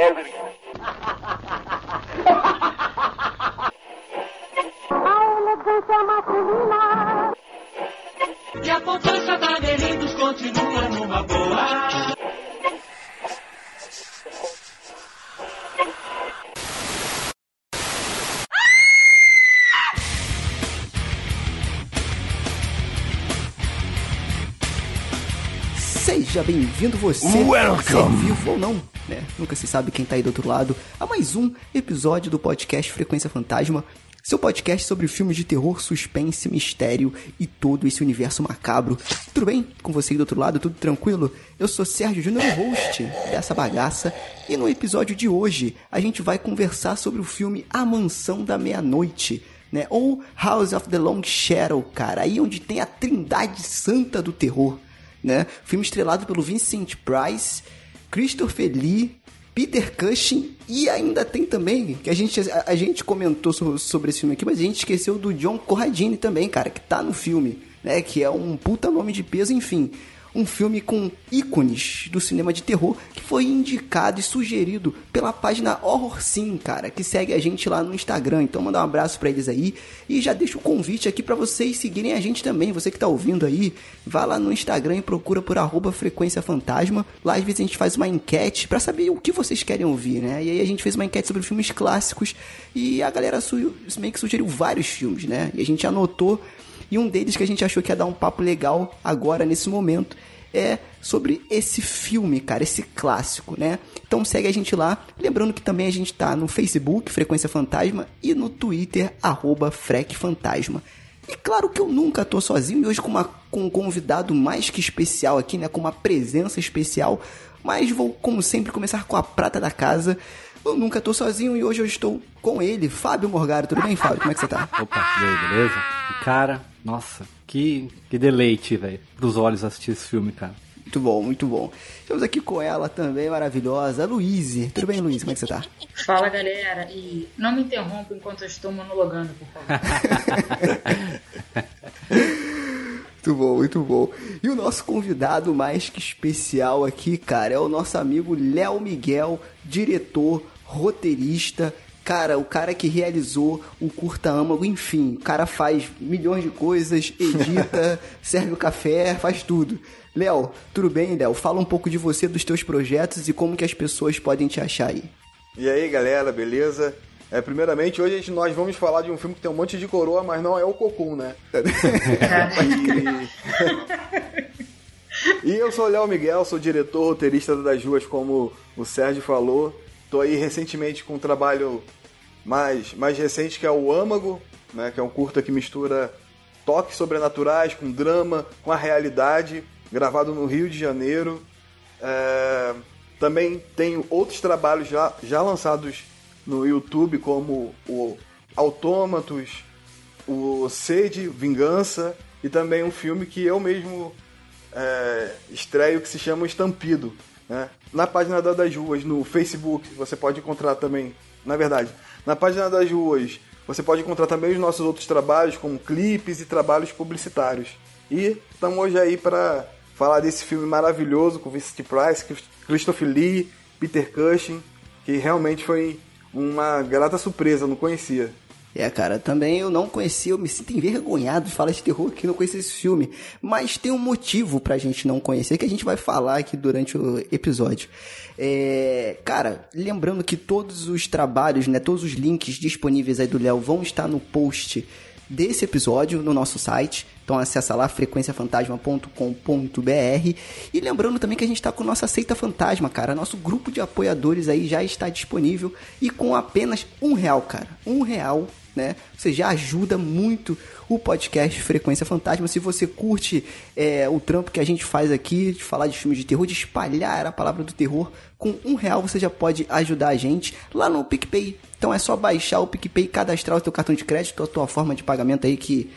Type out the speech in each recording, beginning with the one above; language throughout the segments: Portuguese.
A elegância masculina. E a poupança da Delitos continua numa boa. Seja bem-vindo você, Welcome. ser vivo ou não, né? Nunca se sabe quem tá aí do outro lado, a mais um episódio do podcast Frequência Fantasma, seu podcast sobre filmes de terror, suspense, mistério e todo esse universo macabro. Tudo bem com você aí do outro lado? Tudo tranquilo? Eu sou Sérgio Júnior, host dessa bagaça, e no episódio de hoje a gente vai conversar sobre o filme A Mansão da Meia-Noite, né? Ou House of the Long Shadow, cara, aí onde tem a trindade santa do terror né? Filme estrelado pelo Vincent Price, Christopher Lee, Peter Cushing e ainda tem também, que a gente, a, a gente comentou so- sobre esse filme aqui, mas a gente esqueceu do John Corradini também, cara, que tá no filme, né? Que é um puta nome de peso, enfim. Um filme com ícones do cinema de terror que foi indicado e sugerido pela página Horror Sim, cara, que segue a gente lá no Instagram. Então manda um abraço pra eles aí e já deixa o convite aqui pra vocês seguirem a gente também. Você que tá ouvindo aí, vá lá no Instagram e procura por arroba Frequência Fantasma. Lá às vezes a gente faz uma enquete pra saber o que vocês querem ouvir, né? E aí a gente fez uma enquete sobre filmes clássicos e a galera su- meio que sugeriu vários filmes, né? E a gente anotou e um deles que a gente achou que ia dar um papo legal agora, nesse momento, é sobre esse filme, cara, esse clássico, né? Então segue a gente lá. Lembrando que também a gente tá no Facebook, Frequência Fantasma, e no Twitter, arroba Frec Fantasma. E claro que eu nunca tô sozinho, e hoje com, uma, com um convidado mais que especial aqui, né? Com uma presença especial. Mas vou, como sempre, começar com a prata da casa. Eu nunca tô sozinho e hoje eu estou com ele, Fábio Morgaro. Tudo bem, Fábio? Como é que você tá? Opa, e aí, beleza? Cara, nossa, que, que deleite, velho, pros olhos assistir esse filme, cara. Muito bom, muito bom. Estamos aqui com ela também, maravilhosa, Luíse. Tudo bem, Luíse? Como é que você tá? Fala galera, e não me interrompa enquanto eu estou monologando, por favor. Muito bom, muito bom. E o nosso convidado mais que especial aqui, cara, é o nosso amigo Léo Miguel, diretor, roteirista. Cara, o cara que realizou o Curta Âmago, enfim, o cara faz milhões de coisas, edita, serve o café, faz tudo. Léo, tudo bem, Léo? Fala um pouco de você, dos teus projetos e como que as pessoas podem te achar aí. E aí, galera, beleza? É, primeiramente, hoje a gente- nós vamos falar de um filme que tem um monte de coroa, mas não é o Cocum, né? e... e eu sou o Léo Miguel, sou diretor, roteirista das ruas, como o Sérgio falou. Tô aí recentemente com um trabalho mais, mais recente, que é o Âmago, né? Que é um curta que mistura toques sobrenaturais com drama, com a realidade, gravado no Rio de Janeiro. É, também tenho outros trabalhos já, já lançados no YouTube, como o Autômatos, o Sede, Vingança, e também um filme que eu mesmo é, estreio que se chama Estampido. Né? Na página da- das ruas, no Facebook, você pode encontrar também, na verdade, na página das ruas, você pode encontrar também os nossos outros trabalhos, como clipes e trabalhos publicitários. E estamos hoje aí para falar desse filme maravilhoso com Vincent Price, Christopher Lee, Peter Cushing, que realmente foi uma grata surpresa, não conhecia. É, cara, também eu não conhecia, eu me sinto envergonhado de falar de terror aqui, não conhecia esse filme. Mas tem um motivo pra gente não conhecer, que a gente vai falar aqui durante o episódio. É, cara, lembrando que todos os trabalhos, né, todos os links disponíveis aí do Léo vão estar no post desse episódio no nosso site. Então acessa lá frequenciafantasma.com.br e lembrando também que a gente está com nossa Seita Fantasma, cara. Nosso grupo de apoiadores aí já está disponível e com apenas um real, cara. Um real, né? Você já ajuda muito o podcast Frequência Fantasma. Se você curte é, o trampo que a gente faz aqui, de falar de filmes de terror, de espalhar a palavra do terror, com um real você já pode ajudar a gente lá no PicPay. Então é só baixar o PicPay cadastrar o teu cartão de crédito, a tua forma de pagamento aí que,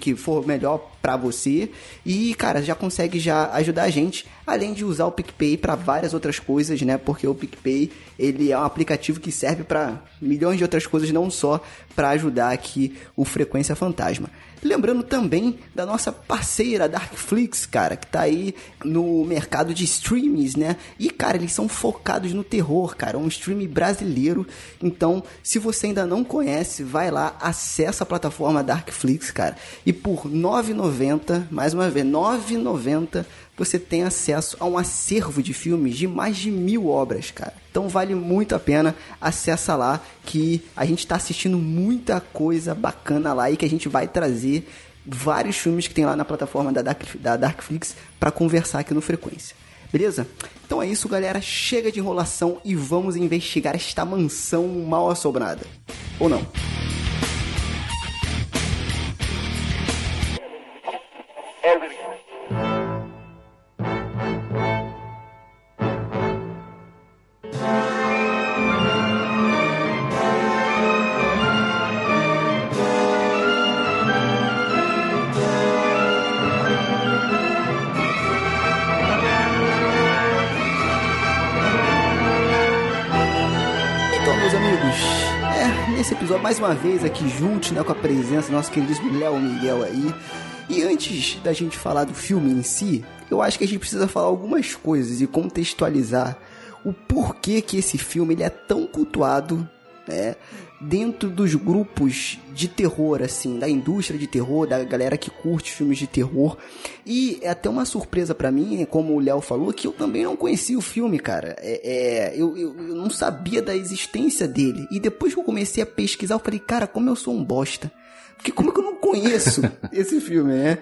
que for melhor pra você. E, cara, já consegue já ajudar a gente, além de usar o PicPay para várias outras coisas, né? Porque o PicPay, ele é um aplicativo que serve para milhões de outras coisas, não só para ajudar aqui o Frequência Fantasma. Lembrando também da nossa parceira Darkflix, cara, que tá aí no mercado de streams, né? E, cara, eles são focados no terror, cara, um stream brasileiro. Então, se você ainda não conhece, vai lá, acessa a plataforma Darkflix, cara. E por R$ 9,90, mais uma vez, R$ 9,90 você tem acesso a um acervo de filmes de mais de mil obras, cara. Então vale muito a pena, acessa lá que a gente está assistindo muita coisa bacana lá e que a gente vai trazer vários filmes que tem lá na plataforma da, Dark, da Darkflix para conversar aqui no Frequência. Beleza? Então é isso, galera. Chega de enrolação e vamos investigar esta mansão mal assombrada. Ou não? Nesse episódio, mais uma vez aqui junto, né, com a presença do nosso queridíssimo Léo Miguel aí. E antes da gente falar do filme em si, eu acho que a gente precisa falar algumas coisas e contextualizar o porquê que esse filme ele é tão cultuado, né, dentro dos grupos de terror, assim, da indústria de terror, da galera que curte filmes de terror. E é até uma surpresa pra mim, como o Léo falou, que eu também não conhecia o filme, cara. É, é, eu, eu, eu não sabia da existência dele. E depois que eu comecei a pesquisar, eu falei, cara, como eu sou um bosta. Porque como é que eu não conheço esse filme, né?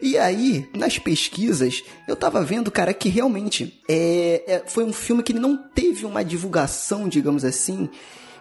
E aí, nas pesquisas, eu tava vendo, cara, que realmente é, é, foi um filme que não teve uma divulgação, digamos assim,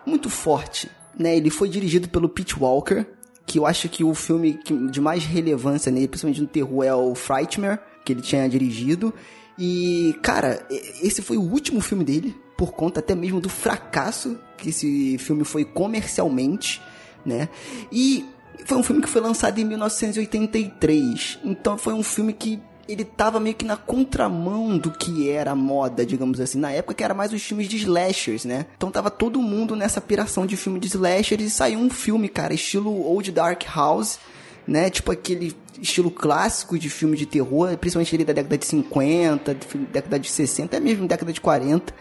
muito forte, né? Ele foi dirigido pelo Pete Walker, que eu acho que o filme de mais relevância nele, principalmente no terror, é o Frightmare, que ele tinha dirigido. E, cara, esse foi o último filme dele, por conta até mesmo do fracasso que esse filme foi comercialmente, né? E foi um filme que foi lançado em 1983. Então foi um filme que ele tava meio que na contramão do que era a moda, digamos assim, na época que era mais os filmes de slashers, né? Então tava todo mundo nessa piração de filme de slashers e saiu um filme, cara, estilo Old Dark House, né? Tipo aquele estilo clássico de filme de terror, principalmente ali da década de 50, de filme- década de 60, até mesmo década de 40.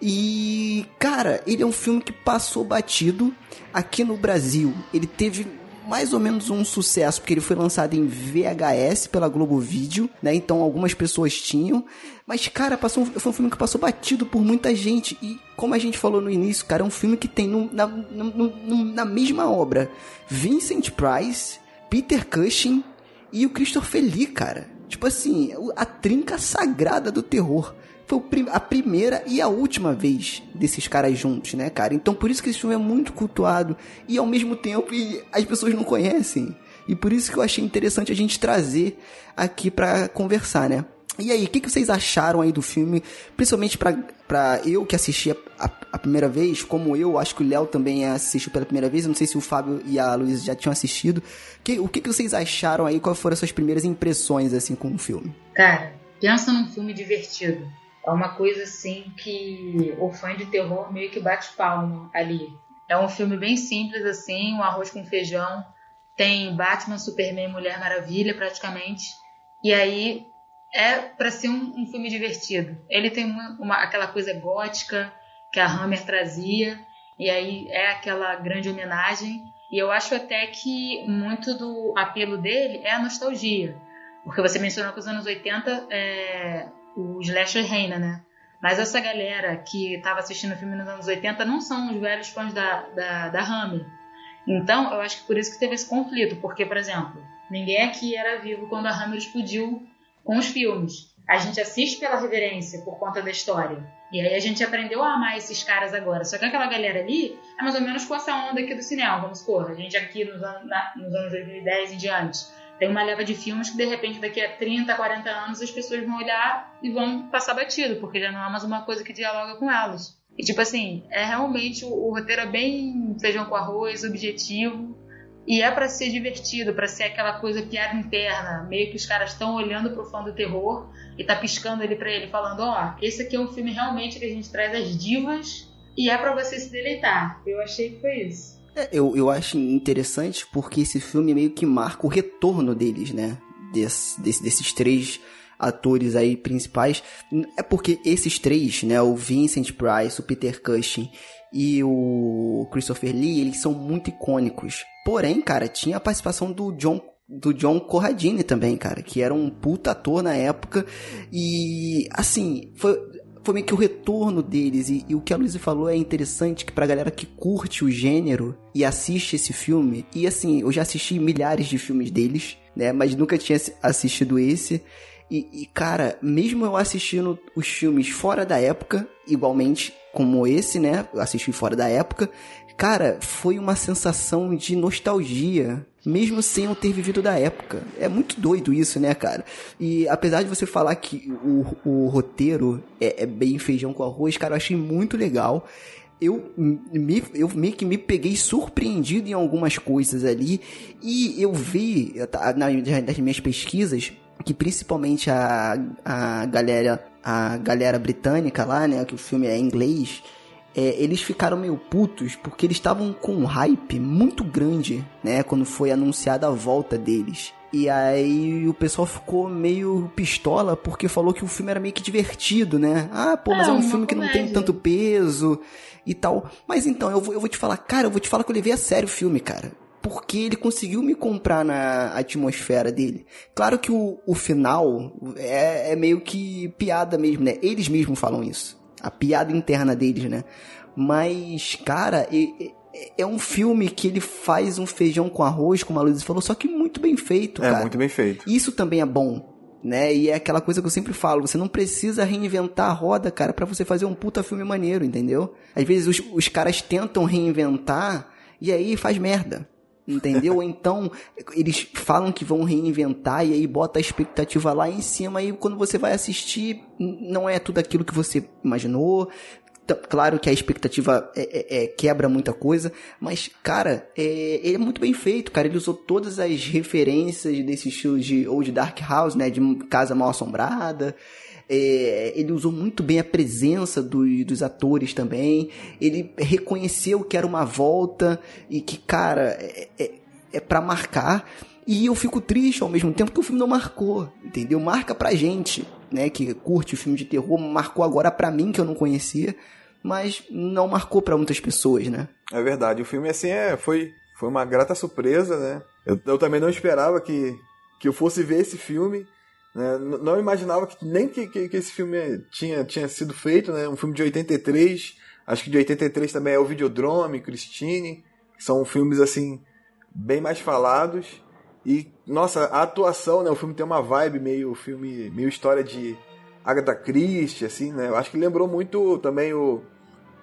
E, cara, ele é um filme que passou batido aqui no Brasil. Ele teve mais ou menos um sucesso, porque ele foi lançado em VHS pela Globo Vídeo, né? Então algumas pessoas tinham. Mas, cara, passou um- foi um filme que passou batido por muita gente. E, como a gente falou no início, cara, é um filme que tem no- na, no- no- na mesma obra Vincent Price, Peter Cushing e o Christopher Lee, cara. Tipo assim, a trinca sagrada do terror. Foi a primeira e a última vez desses caras juntos, né, cara? Então por isso que esse filme é muito cultuado e ao mesmo tempo as pessoas não conhecem. E por isso que eu achei interessante a gente trazer aqui pra conversar, né? E aí, o que, que vocês acharam aí do filme? Principalmente pra, eu que assisti a, a- a primeira vez, como eu, acho que o Léo também assistiu pela primeira vez. Não sei se o Fábio e a Luísa já tinham assistido. Que- o que, que vocês acharam aí? Quais foram as suas primeiras impressões, assim, com o filme? Cara, pensa num filme divertido. É uma coisa assim que o fã de terror meio que bate palma ali. É um filme bem simples assim, um arroz com feijão. Tem Batman, Superman, Mulher Maravilha praticamente. E aí é pra ser um, um filme divertido. Ele tem uma, uma- aquela coisa gótica que a Hammer trazia. E aí é aquela grande homenagem. E eu acho até que muito do apelo dele é a nostalgia. Porque você mencionou que os anos 80 é, o slasher reina, né? Mas essa galera que estava assistindo o filme nos anos 80 não são os velhos fãs da, da, da Hammer. Então, eu acho que por isso que teve esse conflito. Porque, por exemplo, ninguém aqui era vivo quando a Hammer explodiu com os filmes. A gente assiste pela reverência, por conta da história. E aí a gente aprendeu a amar esses caras agora. Só que aquela galera ali é mais ou menos com essa onda aqui do cinema, vamos supor. A gente aqui nos, anos- na- nos anos 2010 em diante tem uma leva de filmes que de repente daqui a 30, 40 anos as pessoas vão olhar e vão passar batido, porque já não é mais uma coisa que dialoga com elas. E tipo assim, é realmente o, o roteiro é bem feijão com arroz, objetivo, e é pra ser divertido, pra ser aquela coisa piada interna, meio que os caras estão olhando pro fã do terror e tá piscando ele pra ele, falando, ó, esse aqui é um filme realmente que a gente traz as divas e é pra você se deleitar. Eu achei que foi isso. É, eu, eu acho interessante porque esse filme meio que marca o retorno deles, né? Des, des, desses três atores aí principais. É porque esses três, né? O Vincent Price, o Peter Cushing e o Christopher Lee, eles são muito icônicos. Porém, cara, tinha a participação do John do John Corradini também, cara, que era um puta ator na época e assim, foi foi meio que o retorno deles. E, e, o que a Luísa falou é interessante que pra galera que curte o gênero e assiste esse filme, e assim, eu já assisti milhares de filmes deles, né? Mas nunca tinha assistido esse. E, e, cara, mesmo eu assistindo os filmes fora da época, igualmente como esse, né? Eu assisti fora da época. Cara, foi uma sensação de nostalgia, mesmo sem eu ter vivido da época. É muito doido isso, né, cara? E apesar de você falar que o, o roteiro é, é bem feijão com arroz, cara, eu achei muito legal eu me, eu meio que me peguei surpreendido em algumas coisas ali e eu vi nas minhas pesquisas que principalmente a, a galera a galera britânica lá, né, que o filme é em inglês, é, eles ficaram meio putos porque eles estavam com um hype muito grande, né, quando foi anunciada a volta deles. E aí o pessoal ficou meio pistola porque falou que o filme era meio que divertido, né? Ah, pô, mas é, é um filme que não tem tanto peso e tal. Mas então, eu vou, eu vou te falar, cara, eu vou te falar que eu levei a sério o filme, cara porque ele conseguiu me comprar na atmosfera dele. Claro que o, o final é, é meio que piada mesmo, né? Eles mesmos falam isso. A piada interna deles, né? Mas, cara, é, um filme que ele faz um feijão com arroz, como a Luiz falou, só que muito bem feito, é, cara. É, muito bem feito. Isso também é bom. Né? E é aquela coisa que eu sempre falo, você não precisa reinventar a roda, cara, para você fazer um puta filme maneiro, entendeu? Às vezes os, os caras tentam reinventar e aí faz merda entendeu? então eles falam que vão reinventar e aí bota a expectativa lá em cima e quando você vai assistir não é tudo aquilo que você imaginou. Claro que a expectativa é, é, é, quebra muita coisa, mas, cara, é, ele é muito bem feito, cara. Ele usou todas as referências desse estilo de, ou de Dark House, né? De Casa Mal Assombrada. É, ele usou muito bem a presença do, dos atores também. Ele reconheceu que era uma volta e que, cara, é, é, é para marcar. E eu fico triste ao mesmo tempo que o filme não marcou, entendeu? Marca pra gente, né, que curte o filme de terror, marcou agora pra mim que eu não conhecia, mas não marcou para muitas pessoas, né? É verdade, o filme assim é, foi, foi uma grata surpresa, né? Eu, eu também não esperava que, que eu fosse ver esse filme. Né? Não imaginava que nem que, que, que, esse filme tinha, tinha sido feito, né? Um filme de 83, acho que de 83 também é o Videodrome, Christine, que são filmes assim bem mais falados. E nossa, a atuação, né? O filme tem uma vibe meio filme, meio história de Agatha Christie, assim, né? Eu acho que lembrou muito também o,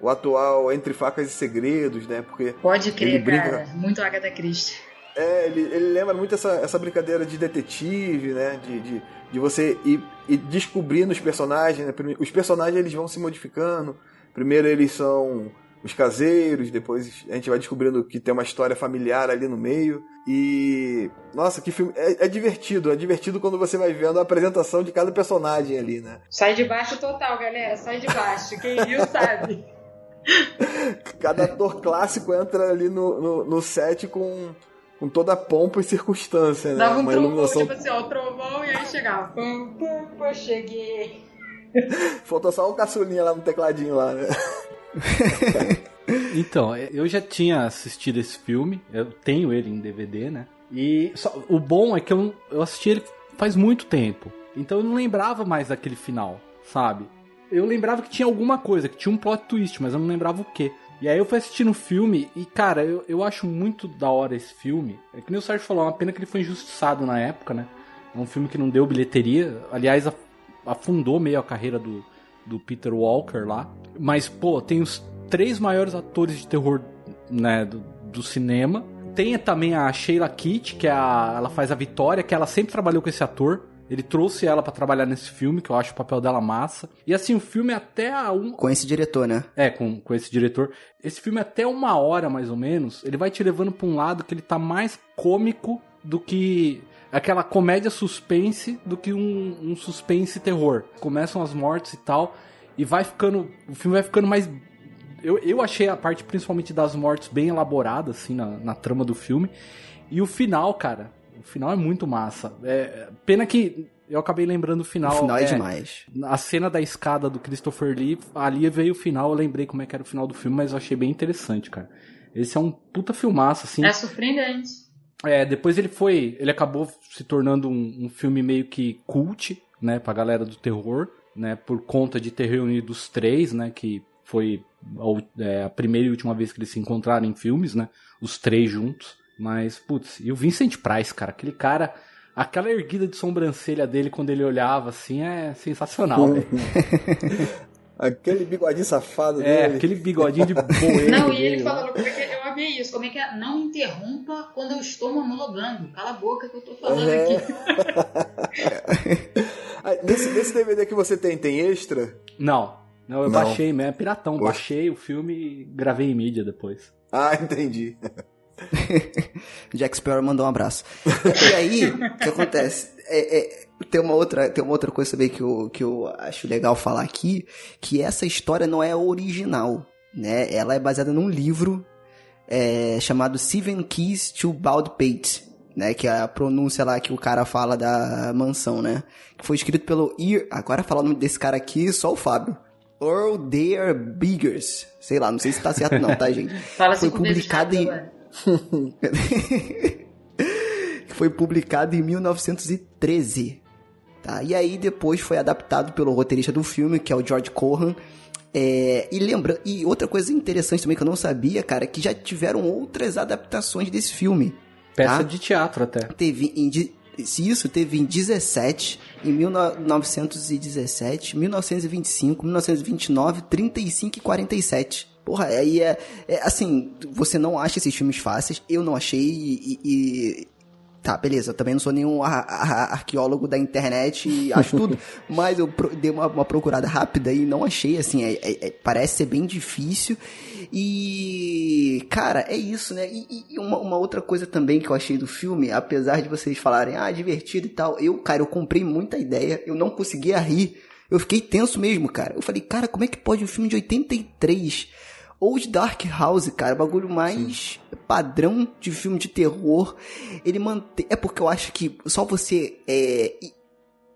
o atual Entre Facas e Segredos, né? Porque pode crer, brinca... cara, muito Agatha Christie. É, ele, ele lembra muito essa, essa brincadeira de detetive, né? De, de, de você ir, ir descobrindo os personagens. Né? Os personagens eles vão se modificando. Primeiro eles são os caseiros, depois a gente vai descobrindo que tem uma história familiar ali no meio. E. Nossa, que filme. É, é, divertido, é divertido quando você vai vendo a apresentação de cada personagem ali, né? Sai de baixo total, galera, sai de baixo. Quem viu sabe. cada ator clássico entra ali no, no, no set com com toda a pompa e circunstância, né? Dava um Uma trovão, iluminação... tipo assim, ó, o trovão e aí chegava. Pum, pum, pum, cheguei. Faltou só o caçulinha lá no tecladinho lá, né? então, eu já tinha assistido esse filme, eu tenho ele em DVD, né? E só, o bom é que eu, eu assisti ele faz muito tempo. Então eu não lembrava mais daquele final, sabe? Eu lembrava que tinha alguma coisa, que tinha um plot twist, mas eu não lembrava o que. E aí eu fui assistindo o filme e, cara, eu, eu acho muito da hora esse filme. É que nem o Sérgio falou, é uma pena que ele foi injustiçado na época, né? É um filme que não deu bilheteria. Aliás, afundou meio a carreira do, do Peter Walker lá. Mas, pô, tem os três maiores atores de terror, né, do, do cinema. Tem também a Sheila Kitt, que é a, ela faz a Vitória, que ela sempre trabalhou com esse ator. Ele trouxe ela para trabalhar nesse filme, que eu acho o papel dela massa. E assim, o filme é até a um... Com esse diretor, né? É, com, com esse diretor. Esse filme é até uma hora, mais ou menos, ele vai te levando pra um lado que ele tá mais cômico do que aquela comédia suspense do que um, um suspense terror. Começam as mortes e tal, e vai ficando. O filme vai ficando mais. Eu, eu achei a parte principalmente das mortes bem elaborada, assim, na, na trama do filme. E o final, cara, final é muito massa. É, pena que eu acabei lembrando o final. O final é, demais. A cena da escada do Christopher Lee, ali veio o final, eu lembrei como é que era o final do filme, mas eu achei bem interessante, cara. Esse é um puta filmaço, assim. É surpreendente. É, depois ele foi. Ele acabou se tornando um, um filme meio que cult, né, pra galera do terror, né, por conta de ter reunido os três, né, que foi a, é, a primeira e última vez que eles se encontraram em filmes, né, os três juntos. Mas, putz, e o Vincent Price, cara, aquele cara, aquela erguida de sobrancelha dele quando ele olhava assim é sensacional, velho. Aquele bigodinho safado É, dele. aquele bigodinho de boeiro. Não, e ele dele, né? falando, porque eu amei isso, como é que é? Não interrompa quando eu estou monologando. Cala a boca que eu tô falando É. aqui. Nesse, nesse DVD que você tem, tem extra? Não, não, eu Não. baixei, mesmo, é piratão. Poxa. Baixei o filme e gravei em mídia depois. Ah, entendi. Jack Sparrow mandou um abraço. E aí, o que acontece? É, é, tem, uma outra, tem uma outra coisa também que eu, que eu acho legal falar aqui, que essa história não é original, né? Ela é baseada num livro é, chamado Seven Keys to Baldpate, né? Que é a pronúncia lá que o cara fala da mansão, né? Que foi escrito pelo... Ir, agora falando desse cara aqui, só o Fábio. Earl Dare Biggers. Sei lá, não sei se tá certo não, tá, gente? Fala Foi publicado em... foi publicado em 1913. Tá? E aí depois foi adaptado pelo roteirista do filme, que é o George Cohan. É, e lembra, e outra coisa interessante também que eu não sabia, cara, é que já tiveram outras adaptações desse filme. Peça tá? de teatro até. Teve em, se isso teve em 17, em 1917, 1925, 1929, 35 e 47. Porra, aí é, é assim, você não acha esses filmes fáceis, eu não achei e, e- Tá, beleza, eu também não sou nenhum ar- ar- arqueólogo da internet e acho tudo, mas eu dei uma, uma procurada rápida e não achei, assim, é- é- é- parece ser bem difícil. E, cara, é isso, né? E, e uma, uma outra coisa também que eu achei do filme, apesar de vocês falarem, ah, divertido e tal, eu, cara, eu comprei muita ideia, eu não conseguia rir. Eu fiquei tenso mesmo, cara. Eu falei, cara, como é que pode um filme de 83 ou de Dark House, cara, bagulho mais padrão de filme de terror. Ele mantém. É porque eu acho que só você é,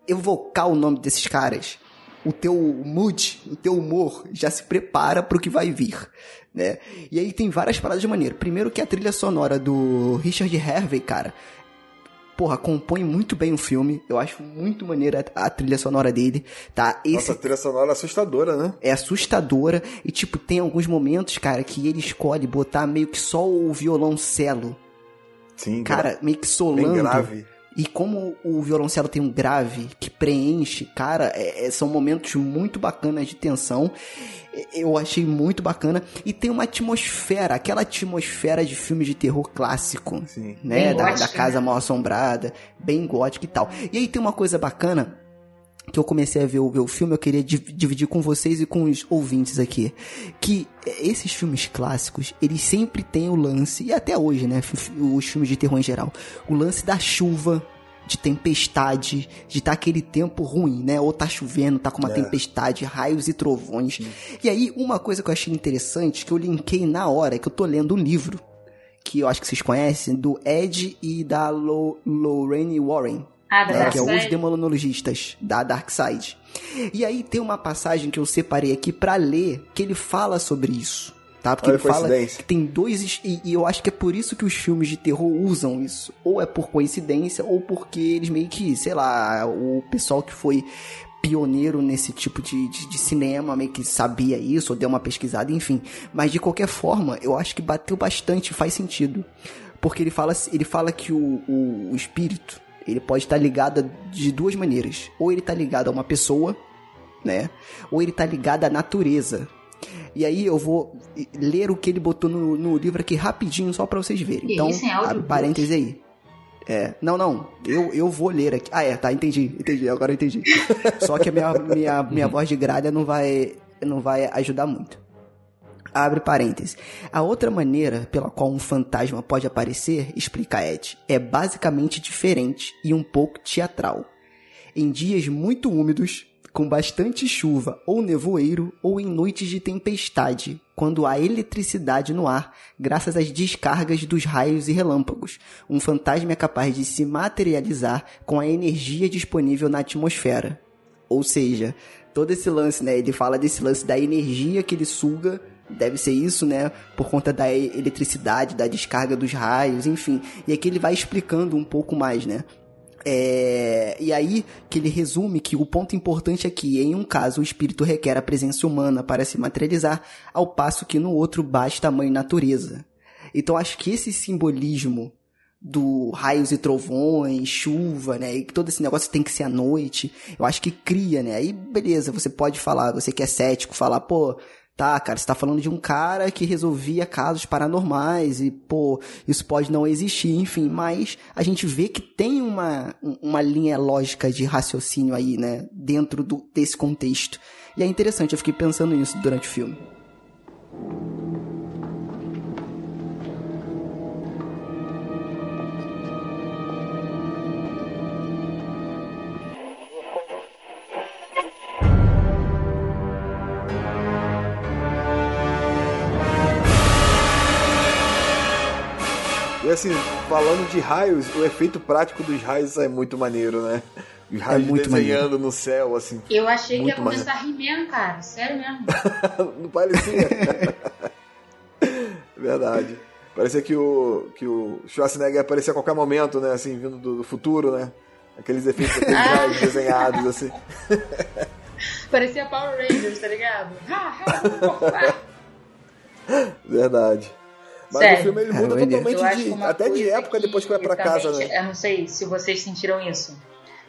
evocar o nome desses caras, o teu mood, o teu humor já se prepara pro que vai vir, né? E aí tem várias paradas de maneira. Primeiro que a trilha sonora do Richard Hervey, cara, porra, compõe muito bem o filme. Eu acho muito maneira a, trilha sonora dele, tá? Esse Nossa, a trilha sonora é assustadora, né? é assustadora e tipo tem alguns momentos, cara, que ele escolhe botar meio que só o violoncelo, Sim, cara, meio que bem solando. grave. E como o violoncelo tem um grave que preenche, cara, é- é- são momentos muito bacanas de tensão. Eu achei muito bacana. E tem uma atmosfera, aquela atmosfera de filme de terror clássico. Sim. Né? Da, da gótica, casa né? mal assombrada, bem gótica e tal. E aí tem uma coisa bacana que eu comecei a ver, o- ver o filme, eu queria div- dividir com vocês e com os ouvintes aqui. Que é, esses filmes clássicos, eles sempre têm o lance, e até hoje, né? Os filmes de terror em geral, o lance da chuva, de tempestade, de tá aquele tempo ruim, né? Ou tá chovendo, tá com uma É. tempestade, raios e trovões. E aí, uma coisa que eu achei interessante, que eu linkei na hora, que eu tô lendo um livro, que eu acho que vocês conhecem, do Ed e da Lo- Lorraine Warren Ah, da né, Dark que é os Side? demonologistas da Dark Side. E aí tem uma passagem que eu separei aqui pra ler que ele fala sobre isso. Tá? Porque Olha ele fala coincidência. que tem dois. E, e eu acho que é por isso que os filmes de terror usam isso. Ou é por coincidência, ou porque eles meio que, sei lá, o pessoal que foi pioneiro nesse tipo de, de, de cinema, meio que sabia isso, ou deu uma pesquisada, enfim. Mas de qualquer forma, eu acho que bateu bastante, faz sentido. Porque ele fala, ele fala que o, o, o espírito, ele pode estar ligado de duas maneiras. Ou ele está ligado a uma pessoa, né? Ou ele está ligado à natureza. E aí eu vou ler o que ele botou no, no livro aqui rapidinho, só pra vocês verem. Então, audiobook? parênteses aí. É, não, não, eu, eu vou ler aqui. Ah, é, tá, entendi, entendi, agora eu entendi. Só que a minha, minha, minha voz de gralha não vai, não vai ajudar muito. Abre parênteses. A outra maneira pela qual um fantasma pode aparecer, explica Ed, é basicamente diferente e um pouco teatral. Em dias muito úmidos, com bastante chuva ou nevoeiro ou em noites de tempestade, quando há eletricidade no ar, graças às descargas dos raios e relâmpagos. Um fantasma é capaz de se materializar com a energia disponível na atmosfera. Ou seja, todo esse lance, né? Ele fala desse lance da energia que ele suga deve ser isso, né? Por conta da eletricidade, da descarga dos raios, enfim. E aqui ele vai explicando um pouco mais, né? É... E aí que ele resume que o ponto importante é que, em um caso, o espírito requer a presença humana para se materializar, ao passo que no outro basta a mãe natureza. Então acho que esse simbolismo do raios e trovões, chuva, né? E todo esse negócio tem que ser à noite. Eu acho que cria, né? Aí, beleza, você pode falar, você que é cético, falar, pô, Tá, cara, você tá falando de um cara que resolvia casos paranormais e, pô, isso pode não existir, enfim, mas a gente vê que tem uma, uma linha lógica de raciocínio aí, né, dentro do, desse contexto. E é interessante, eu fiquei pensando nisso durante o filme. E assim, falando de raios, o efeito prático dos raios é muito maneiro, né? Os raios muito desenhando maneiro. no céu, assim. Eu achei que ia começar mesmo, cara. Sério mesmo. Não parecia? Verdade. Parecia que o, que o Schwarzenegger ia aparecer a qualquer momento, né? Assim, vindo do, do futuro, né? Aqueles efeitos aqueles raios desenhados, assim. Parecia Power Rangers, tá ligado? Verdade. Mas Sério. o filme ele muda É, maneiro. totalmente de. Até de época depois que vai pra casa, né? Eu não sei se vocês sentiram isso.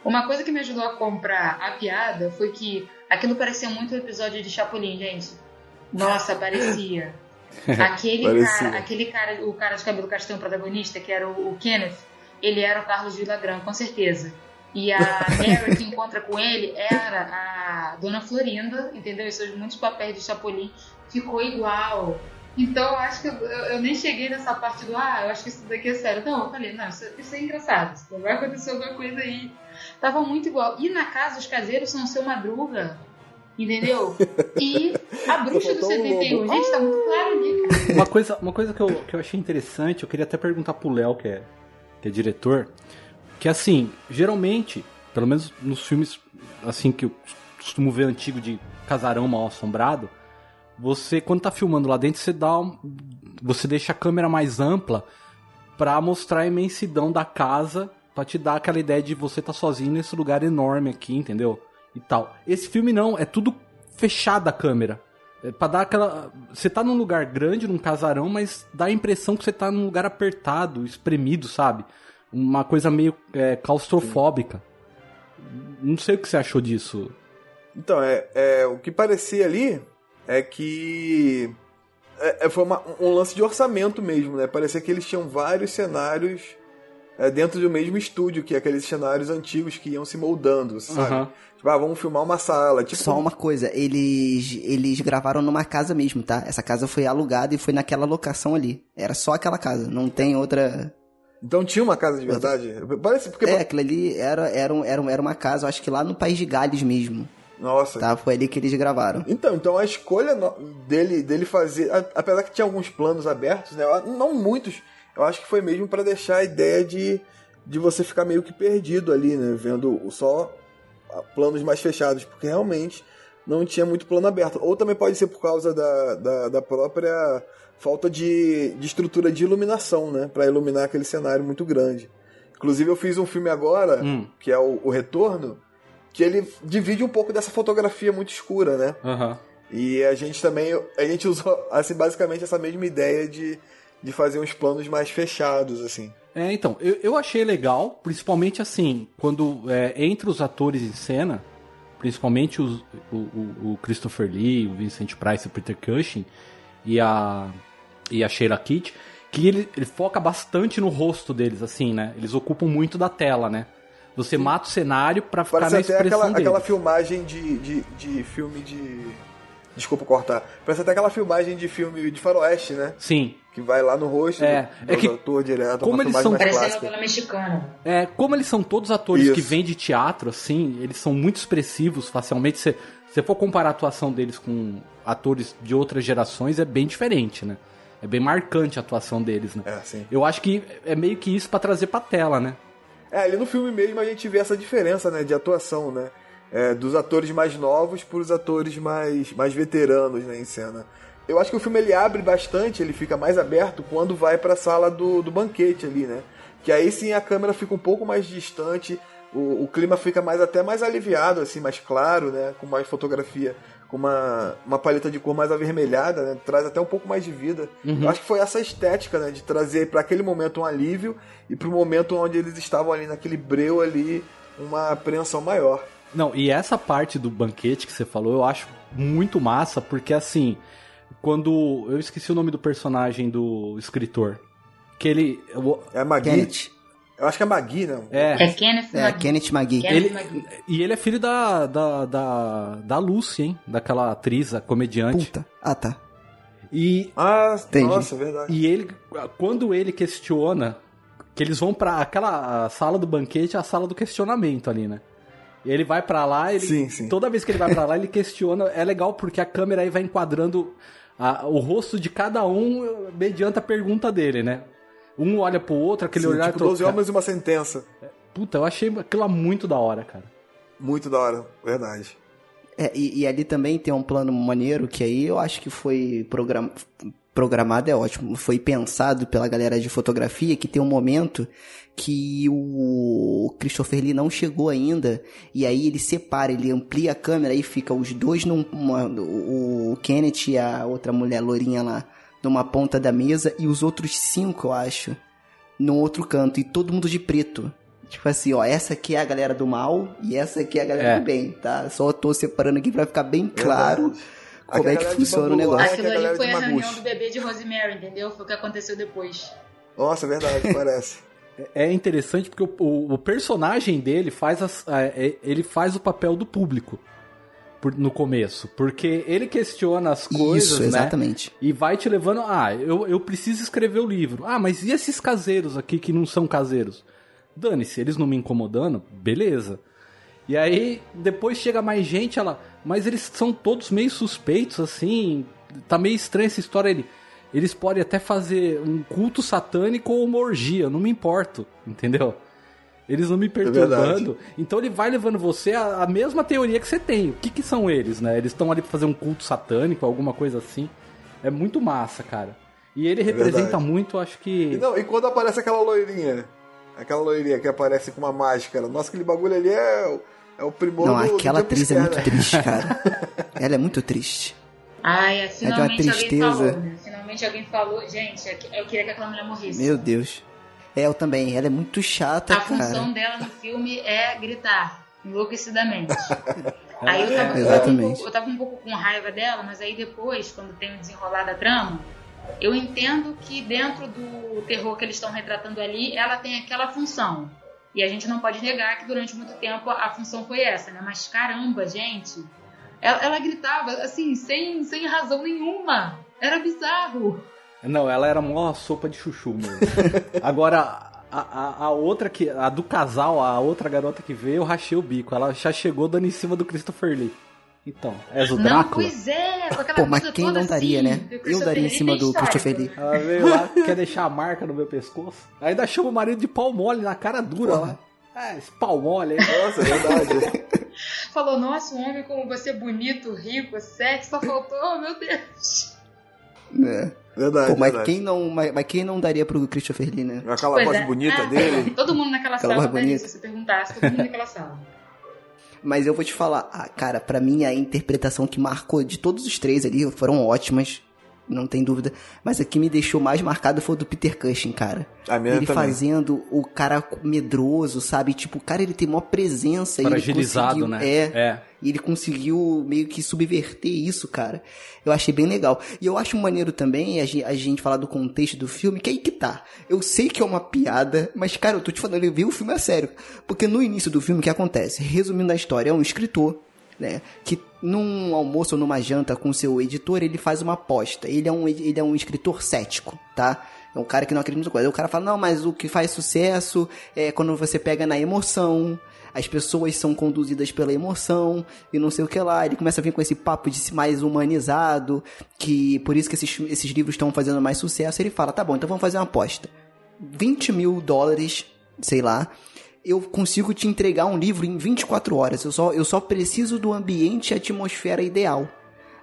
Uma coisa que me ajudou a comprar a piada foi que aquilo parecia muito um episódio de Chapolin, gente. Nossa, parecia. Aquele Parecia. cara, aquele cara, o cara de cabelo castanho protagonista, que era o, o Kenneth, ele era o Carlos Villagrán, com certeza. E a Mary que encontra com ele era a Dona Florinda, entendeu? Esses muitos papéis de Chapolin. Ficou igual. Então eu acho que eu, eu- eu nem cheguei nessa parte do ah, eu acho que isso daqui é sério. Não, eu falei, não, isso, isso é engraçado. Isso vai acontecer alguma coisa aí. Tava muito igual. E na casa os caseiros são o seu madruga. Entendeu? E a bruxa do faltou um 71. lobo. Gente, tá muito claro ali, cara. Uma coisa, uma coisa que, eu, que eu achei interessante, eu queria até perguntar pro Léo, que é, que é diretor, que assim, geralmente, pelo menos nos filmes assim que eu costumo ver antigo de casarão mal assombrado, você quando tá filmando lá dentro, você dá um, você deixa a câmera mais ampla pra mostrar a imensidão da casa, pra te dar aquela ideia de você tá sozinho nesse lugar enorme aqui, entendeu? E tal. Esse filme não, é tudo fechado a câmera. É pra dar aquela. Você tá num lugar grande, num casarão, mas dá a impressão que você tá num lugar apertado, espremido, sabe? Uma coisa meio é, claustrofóbica. Não sei o que você achou disso. Então, é, é, o que parecia ali é que é, é, foi uma- um lance de orçamento mesmo, né? Parecia que eles tinham vários cenários é, dentro do mesmo estúdio, que é aqueles cenários antigos que iam se moldando, sabe? Aham. Tipo, ah, vamos filmar uma sala. Tipo, Só uma coisa, eles, eles gravaram numa casa mesmo, tá? Essa casa foi alugada e foi naquela locação ali. Era só aquela casa, não tem outra. Então tinha uma casa de verdade? Parece porque. É, aquilo ali era, era, um- era, um- era uma casa, eu acho que lá no País de Gales mesmo, Nossa. tá? Foi ali que eles gravaram. Então, então a escolha dele, dele fazer, a- apesar que tinha alguns planos abertos, né? Não muitos, eu acho que foi mesmo pra deixar a ideia de, de você ficar meio que perdido ali, né? Vendo só planos mais fechados, porque realmente não tinha muito plano aberto. Ou também pode ser por causa da, da, da própria falta de, de estrutura de iluminação, né? Pra iluminar aquele cenário muito grande. Inclusive eu fiz um filme agora, Hum. que é o, o Retorno, que ele divide um pouco dessa fotografia muito escura, né? Aham. E a gente também, a gente usou, assim, basicamente essa mesma ideia de, de fazer uns planos mais fechados, assim. É, então, eu, eu achei legal, principalmente assim, quando é, entre os atores em cena, principalmente os- o, o- o Christopher Lee, o Vincent Price, o Peter Cushing e a, e a Sheila Kitt, que ele, ele foca bastante no rosto deles, assim, né? Eles ocupam muito da tela, né? Você mata o cenário pra ficar Parece na até expressão aquela, deles. aquela filmagem de, de, de filme de. Desculpa cortar. Parece até aquela filmagem de filme de faroeste, né? Sim. Que vai lá no rosto É, do, é que ator direto. como eles são- pela mexicana. É, como eles são todos atores Isso. que vêm de teatro, assim, eles são muito expressivos facialmente. Se você for comparar a atuação deles com atores de outras gerações, é bem diferente, né? É bem marcante a atuação deles, né? É, sim. Eu acho que é meio que isso pra trazer pra tela, né? É, ali no filme mesmo a gente vê essa diferença, né, de atuação, né? É, dos atores mais novos para os atores mais, mais veteranos, né, em cena. Eu acho que o filme ele abre bastante, ele fica mais aberto quando vai para a sala do, do banquete ali, né? Que aí sim a câmera fica um pouco mais distante, o, o clima fica mais até mais aliviado, assim, mais claro, né? Com mais fotografia, com uma, uma paleta de cor mais avermelhada, né? Traz até um pouco mais de vida. Eu acho que foi essa estética, né? De trazer para aquele momento um alívio e para o momento onde eles estavam ali naquele breu ali, uma apreensão maior. Não, e essa parte do banquete que você falou, eu acho muito massa, porque assim, quando. Eu esqueci o nome do personagem do escritor. Que ele. É. Kenneth. Eu acho que é Magui, não. É. É Kenneth É, Mag- Kenneth McGee. Kenneth Ele, Magui. e ele é filho da, da, da, da Lucy, hein? Daquela atriz, a comediante. Puta. Ah, tá. E, Ah, Entendi. nossa, é verdade. e ele, quando ele questiona, que eles vão pra aquela sala do banquete, é a sala do questionamento ali, né? Ele vai pra lá, ele, Sim, sim. toda vez que ele vai pra lá, ele questiona. É legal porque a câmera aí vai enquadrando a- o rosto de cada um mediante a pergunta dele, né? Um olha pro outro, aquele Sim, olhar tipo, troca- 12 homens e uma sentença. Puta, eu achei aquilo lá muito da hora, cara. Muito da hora, verdade. É, e, e ali também tem um plano maneiro que aí eu acho que foi program... programado, é ótimo. Foi pensado pela galera de fotografia que tem um momento que o Christopher Lee não chegou ainda e aí ele separa, ele amplia a câmera e fica os dois num uma- o o Kenneth e a outra mulher lourinha lá numa ponta da mesa e os outros cinco, eu acho, no outro canto e todo mundo de preto. Tipo assim, ó, essa aqui é a galera do mal e essa aqui é a galera É. do bem, tá? Só tô separando aqui pra ficar bem claro Verdade. como Aquela é que galera de funciona o negócio. que Aquilo ali foi a reunião do bebê de Rosemary, entendeu? Foi o que aconteceu depois. Nossa, é verdade, parece. É interessante porque o, o- o personagem dele faz as- a- é- ele faz o papel do público por- no começo, porque ele questiona as coisas, Isso, né? exatamente. E vai te levando, ah, eu, eu preciso escrever o livro. Ah, mas e esses caseiros aqui que não são caseiros? Dane-se, eles não me incomodando, beleza. E aí, depois chega mais gente, ela. Mas eles são todos meio suspeitos, assim. Tá meio estranha essa história. Ele, eles podem até fazer um culto satânico ou uma orgia, não me importo, entendeu? Eles não me perturbando. então ele vai levando você a, a mesma teoria que você tem. O que, que são eles, né? Eles estão ali pra fazer um culto satânico, alguma coisa assim. É muito massa, cara. E ele representa verdade. muito, acho E, que. não, e quando aparece aquela loirinha? Aquela loirinha que aparece com uma máscara. Nossa, aquele bagulho ali é, o- é o primor Não, do, do aquela jump atriz é muito né? triste, cara. Ela é muito triste. Ai, é, finalmente alguém tristeza. falou, né? Finalmente alguém falou. Gente, é eu queria que aquela mulher morresse. Meu Deus. É, eu também. Ela é muito chata, A função cara. dela no filme é gritar, enlouquecidamente. aí eu tava, É, eu, tava um exatamente. pouco, eu tava um pouco com raiva dela, mas aí depois, quando tem o desenrolar da trama, eu entendo que dentro do terror que eles estão retratando ali, ela tem aquela função. E a gente não pode negar que durante muito tempo a função foi essa, né? Mas caramba, gente. Ela, ela gritava, assim, sem, sem razão nenhuma. Era bizarro. Não, ela era mó sopa de chuchu mesmo. Agora, a, a, a outra que. A do casal, a outra garota que veio, eu rachei o bico. Ela já chegou dando em cima do Christopher Lee. Então, és o Não, Drácula? pois é, com aquela Pô, mas coisa quem não daria, assim, né? Eu daria em cima do. Christopher Lee. Ela veio lá, quer deixar a marca no meu pescoço. Ainda chama o marido de pau mole na cara dura lá. Ah, esse pau mole aí. Nossa, é verdade. Falou, nossa, um homem como você, bonito, rico, sexy, só faltou, oh meu Deus. É. verdade, Pô, mas verdade. quem não, mas, mas quem não daria pro Christopher Lee, né? Aquela Pois voz é. bonita Ah, dele. Todo mundo naquela Aquela sala voz daria, se você perguntasse, todo mundo naquela sala. Mas eu vou te falar, ah, cara, pra mim a interpretação que marcou de todos os três ali foram ótimas, não tem dúvida. Mas a que me deixou mais marcado foi o do Peter Cushing, cara. A minha ele também. fazendo o cara medroso, sabe? Tipo, o cara ele tem maior presença. ele Fragilizado, conseguiu- né? É, É. E ele conseguiu meio que subverter isso, cara. Eu achei bem legal. E eu acho maneiro também a gente, a gente falar do contexto do filme, que aí que tá. Eu sei que é uma piada, mas, cara, eu tô te falando, eu vi o filme a sério. Porque no início do filme, o que acontece? Resumindo a história, é um escritor né? Que num almoço ou numa janta com seu editor, ele faz uma aposta. Ele é um, ele é um escritor cético, tá? É um cara que não acredita em coisa. O cara fala, não, mas o que faz sucesso é quando você pega na emoção, as pessoas são conduzidas pela emoção e não sei o que lá. Ele começa a vir com esse papo de mais humanizado, que por isso que esses, esses livros estão fazendo mais sucesso. Ele fala, tá bom, então vamos fazer uma aposta. 20 mil dólares, sei lá, eu consigo te entregar um livro em 24 horas. Eu só, eu só preciso do ambiente e atmosfera ideal.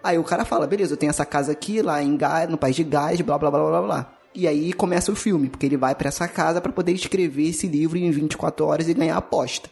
Aí o cara fala, beleza, eu tenho essa casa aqui, lá em Gás, no país de Gás, blá blá blá blá blá. E aí começa o filme, porque ele vai para essa casa para poder escrever esse livro em 24 horas e ganhar a aposta.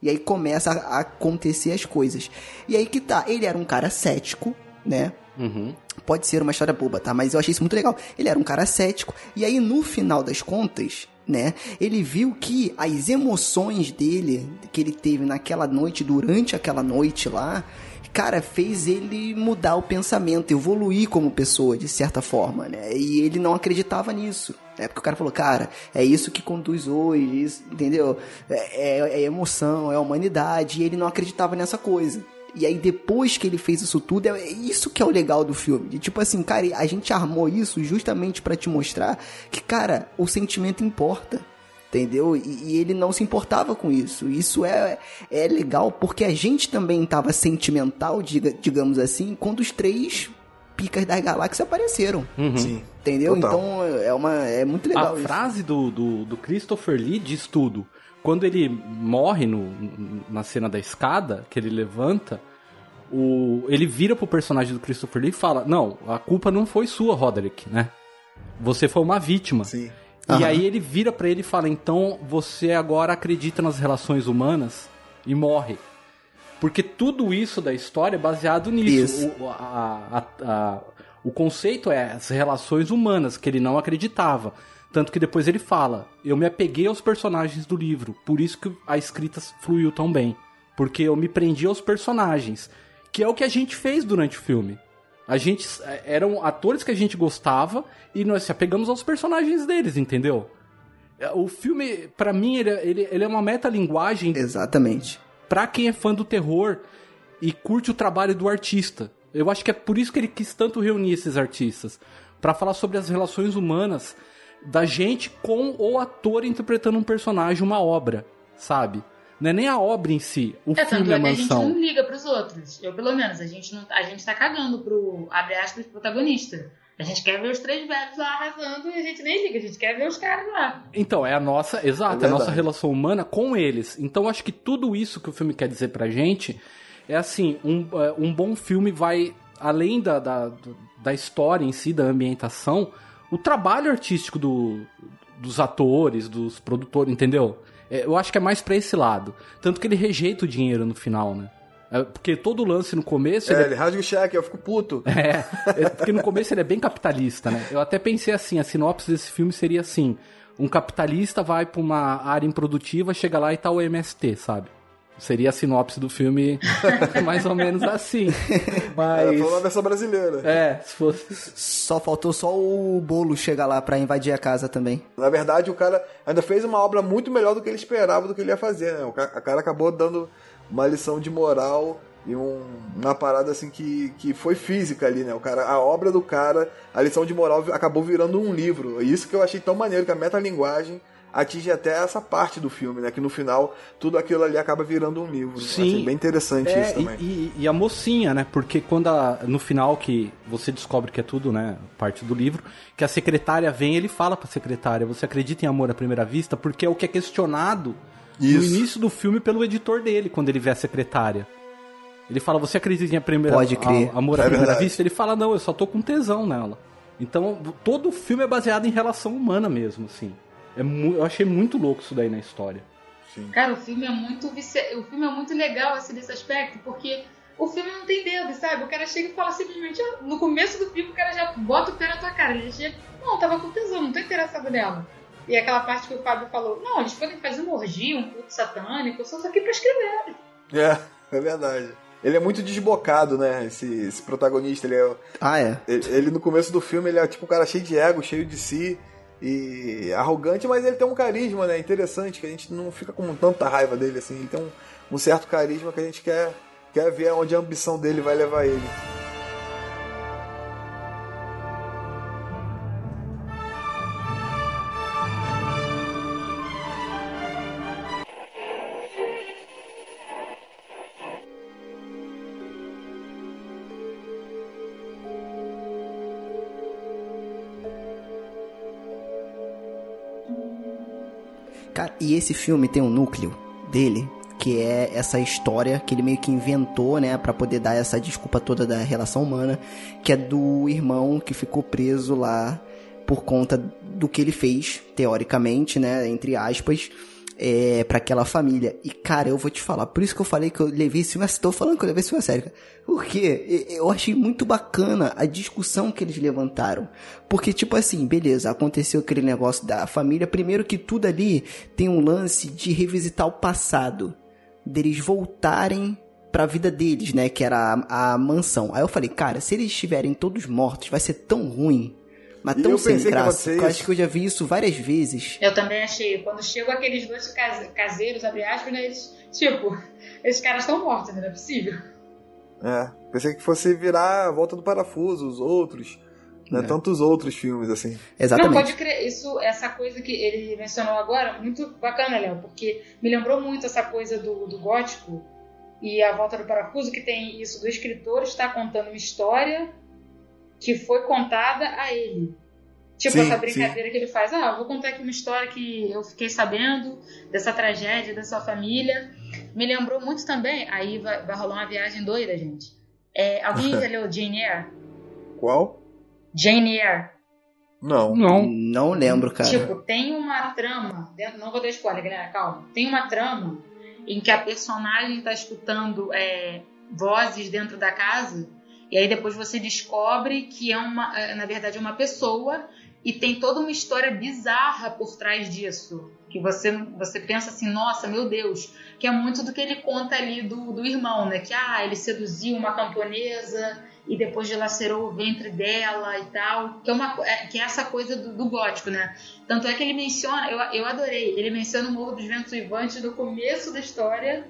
E aí começa a acontecer as coisas. E aí que tá, ele era um cara cético, né? Uhum. Pode ser uma história boba, tá? Mas eu achei isso muito legal. Ele era um cara cético. E aí, no final das contas, né? Ele viu que as emoções dele, que ele teve naquela noite, durante aquela noite lá, cara, fez ele mudar o pensamento, evoluir como pessoa, de certa forma, né? E ele não acreditava nisso. É porque o cara falou, cara, é isso que conduz hoje, isso, entendeu? É, é, é emoção, é humanidade, e ele não acreditava nessa coisa. E aí, depois que ele fez isso tudo, é isso que é o legal do filme. De, tipo assim, cara, a gente armou isso justamente para te mostrar que, cara, o sentimento importa. Entendeu? E, e, ele não se importava com isso. Isso é, é legal porque a gente também tava sentimental, diga, digamos assim, quando os três picas da galáxia apareceram. Uhum. Sim. Entendeu? Total. Então é, uma, é muito legal A isso. frase do, do, do Christopher Lee diz tudo. Quando ele morre no, na cena da escada, que ele levanta, o, ele vira pro personagem do Christopher Lee e fala: Não, a culpa não foi sua, Roderick, né? Você foi uma vítima. Sim. E Aham. aí ele vira pra ele e fala: Então você agora acredita nas relações humanas e morre. Porque tudo isso da história é baseado nisso. Isso. O, a- a- a- o conceito é as relações humanas, que ele não acreditava. Tanto que depois ele fala: Eu me apeguei aos personagens do livro, por isso que a escrita fluiu tão bem. Porque eu me prendi aos personagens. Que é o que a gente fez durante o filme. A gente. Eram atores que a gente gostava e nós se apegamos aos personagens deles, entendeu? O filme, pra mim, ele, ele, ele é uma metalinguagem Exatamente. pra quem é fã do terror e curte o trabalho do artista. Eu acho que é por isso que ele quis tanto reunir esses artistas. Pra falar sobre as relações humanas da gente com o ator interpretando um personagem, uma obra, sabe? Não é nem a obra em si, o É, filme é é que a gente mansão. não liga pros outros. Eu, pelo menos, a gente, não, a gente tá cagando pro, abre aspas, protagonista. A gente quer ver os três velhos lá arrasando e a gente nem liga, a gente quer ver os caras lá. Então, é a nossa, exato, É a nossa relação humana com eles. Então, acho que tudo isso que o filme quer dizer pra gente é assim, um, é, um bom filme vai, além da, da, da história em si, da ambientação, o trabalho artístico do, dos atores, dos produtores, entendeu? É, eu acho que é mais pra esse lado. Tanto que ele rejeita o dinheiro no final, né? É, porque todo o lance no começo... ele É, ele rasga o cheque, eu fico puto. é, é, porque no começo ele é bem capitalista, né? Eu até pensei assim, a sinopse desse filme seria assim: um capitalista vai pra uma área improdutiva, chega lá e tá o MST, sabe? Seria a sinopse do filme mais ou menos assim. É, Mas. falou uma versão brasileira. É, se fosse. Só faltou só o bolo chegar lá pra invadir a casa também. Na verdade, o cara ainda fez uma obra muito melhor do que ele esperava do que ele ia fazer, né? O cara acabou dando uma lição de moral e um- uma parada assim que, que foi física ali, né? O cara, a obra do cara, a lição de moral acabou virando um livro. E isso que eu achei tão maneiro, que a metalinguagem atinge até essa parte do filme, né? Que no final tudo aquilo ali acaba virando um livro. Sim. Achei bem interessante É, isso e, também. e- e a mocinha, né? Porque quando a- no final que você descobre que é tudo, né? Parte do livro, que a secretária vem, ele fala pra secretária: Você acredita em amor à primeira vista? Porque é o que é questionado no Isso. início do filme pelo editor dele, quando ele vê a secretária. Ele fala: Você acredita em a primeira, Pode crer. a- amor à É primeira verdade. vista? Ele fala: Não, eu só tô com tesão nela. Então, todo o filme é baseado em relação humana mesmo, assim. É eu achei muito louco isso daí na história. Cara, o filme é muito o filme é muito legal assim, nesse aspecto, porque o filme não tem dedo, sabe? O cara chega e fala simplesmente, ah, no começo do filme o cara já bota o pé na tua cara. Ele chega, não, tava com tesão, não tô interessado nela. E aquela parte que o Fábio falou, não, eles podem fazer uma orgia, um culto satânico, eu só tô aqui pra escrever. É, é verdade. Ele é muito desbocado, né? Esse, esse protagonista. Ele, é, Ah, é. ele, ele, no começo do filme ele é tipo um cara cheio de ego, cheio de si e arrogante, mas ele tem um carisma, né? Interessante, que a gente não fica com tanta raiva dele assim. Ele tem um, um certo carisma que a gente quer, quer ver onde a ambição dele vai levar ele. Cara, e esse filme tem um núcleo dele que é essa história que ele meio que inventou, né, para poder dar essa desculpa toda da relação humana, que é do irmão que ficou preso lá por conta do que ele fez, teoricamente, né, entre aspas, é, para aquela família. E cara, eu vou te falar, por isso que eu falei que eu levei esse filme, tô falando que eu levei esse filme a sério. Porque eu achei muito bacana a discussão que eles levantaram. Porque tipo assim, beleza, aconteceu aquele negócio da família, primeiro que tudo ali tem um lance de revisitar o passado, deles voltarem pra vida deles, né, que era a, a mansão. Aí eu falei, cara, se eles estiverem todos mortos, vai ser tão ruin. Mas tão sem graça. que eu acho que eu já vi isso várias vezes. Eu também achei. Quando chegam aqueles dois case- caseiros, abre aspas, né? Eles, tipo, esses caras estão mortos, né? não é possível. É, pensei que fosse virar a volta do parafuso, os outros, né? É. Tantos outros filmes assim. Exatamente. Não, pode crer. Isso, essa coisa que ele mencionou agora, muito bacana, Léo, porque me lembrou muito essa coisa do, do gótico e a volta do parafuso, que tem isso do escritor estar contando uma história que foi contada a ele. Tipo Sim, essa brincadeira que ele faz. Ah, eu vou contar aqui uma história que eu fiquei sabendo dessa tragédia da sua família. Me lembrou muito também. Aí vai, vai rolar uma viagem doida, gente. É, alguém já leu Jane Eyre? Qual? Jane Eyre. Não. Não. Não lembro, cara. Tipo, tem uma trama, dentro- não vou dar spoiler, galera, calma. Tem uma trama em que a personagem tá escutando é, vozes dentro da casa, e aí depois você descobre que é uma, é, na verdade, uma pessoa e tem toda uma história bizarra por trás disso. Que você, você pensa assim, nossa, meu Deus, que é muito do que ele conta ali do, do irmão, né? Que ah, ele seduziu uma camponesa e depois dilacerou o ventre dela e tal. Que é, uma, é, que é essa coisa do, do gótico, né? Tanto é que ele menciona, eu, eu adorei, ele menciona o Morro dos Ventos Uivantes no começo da história,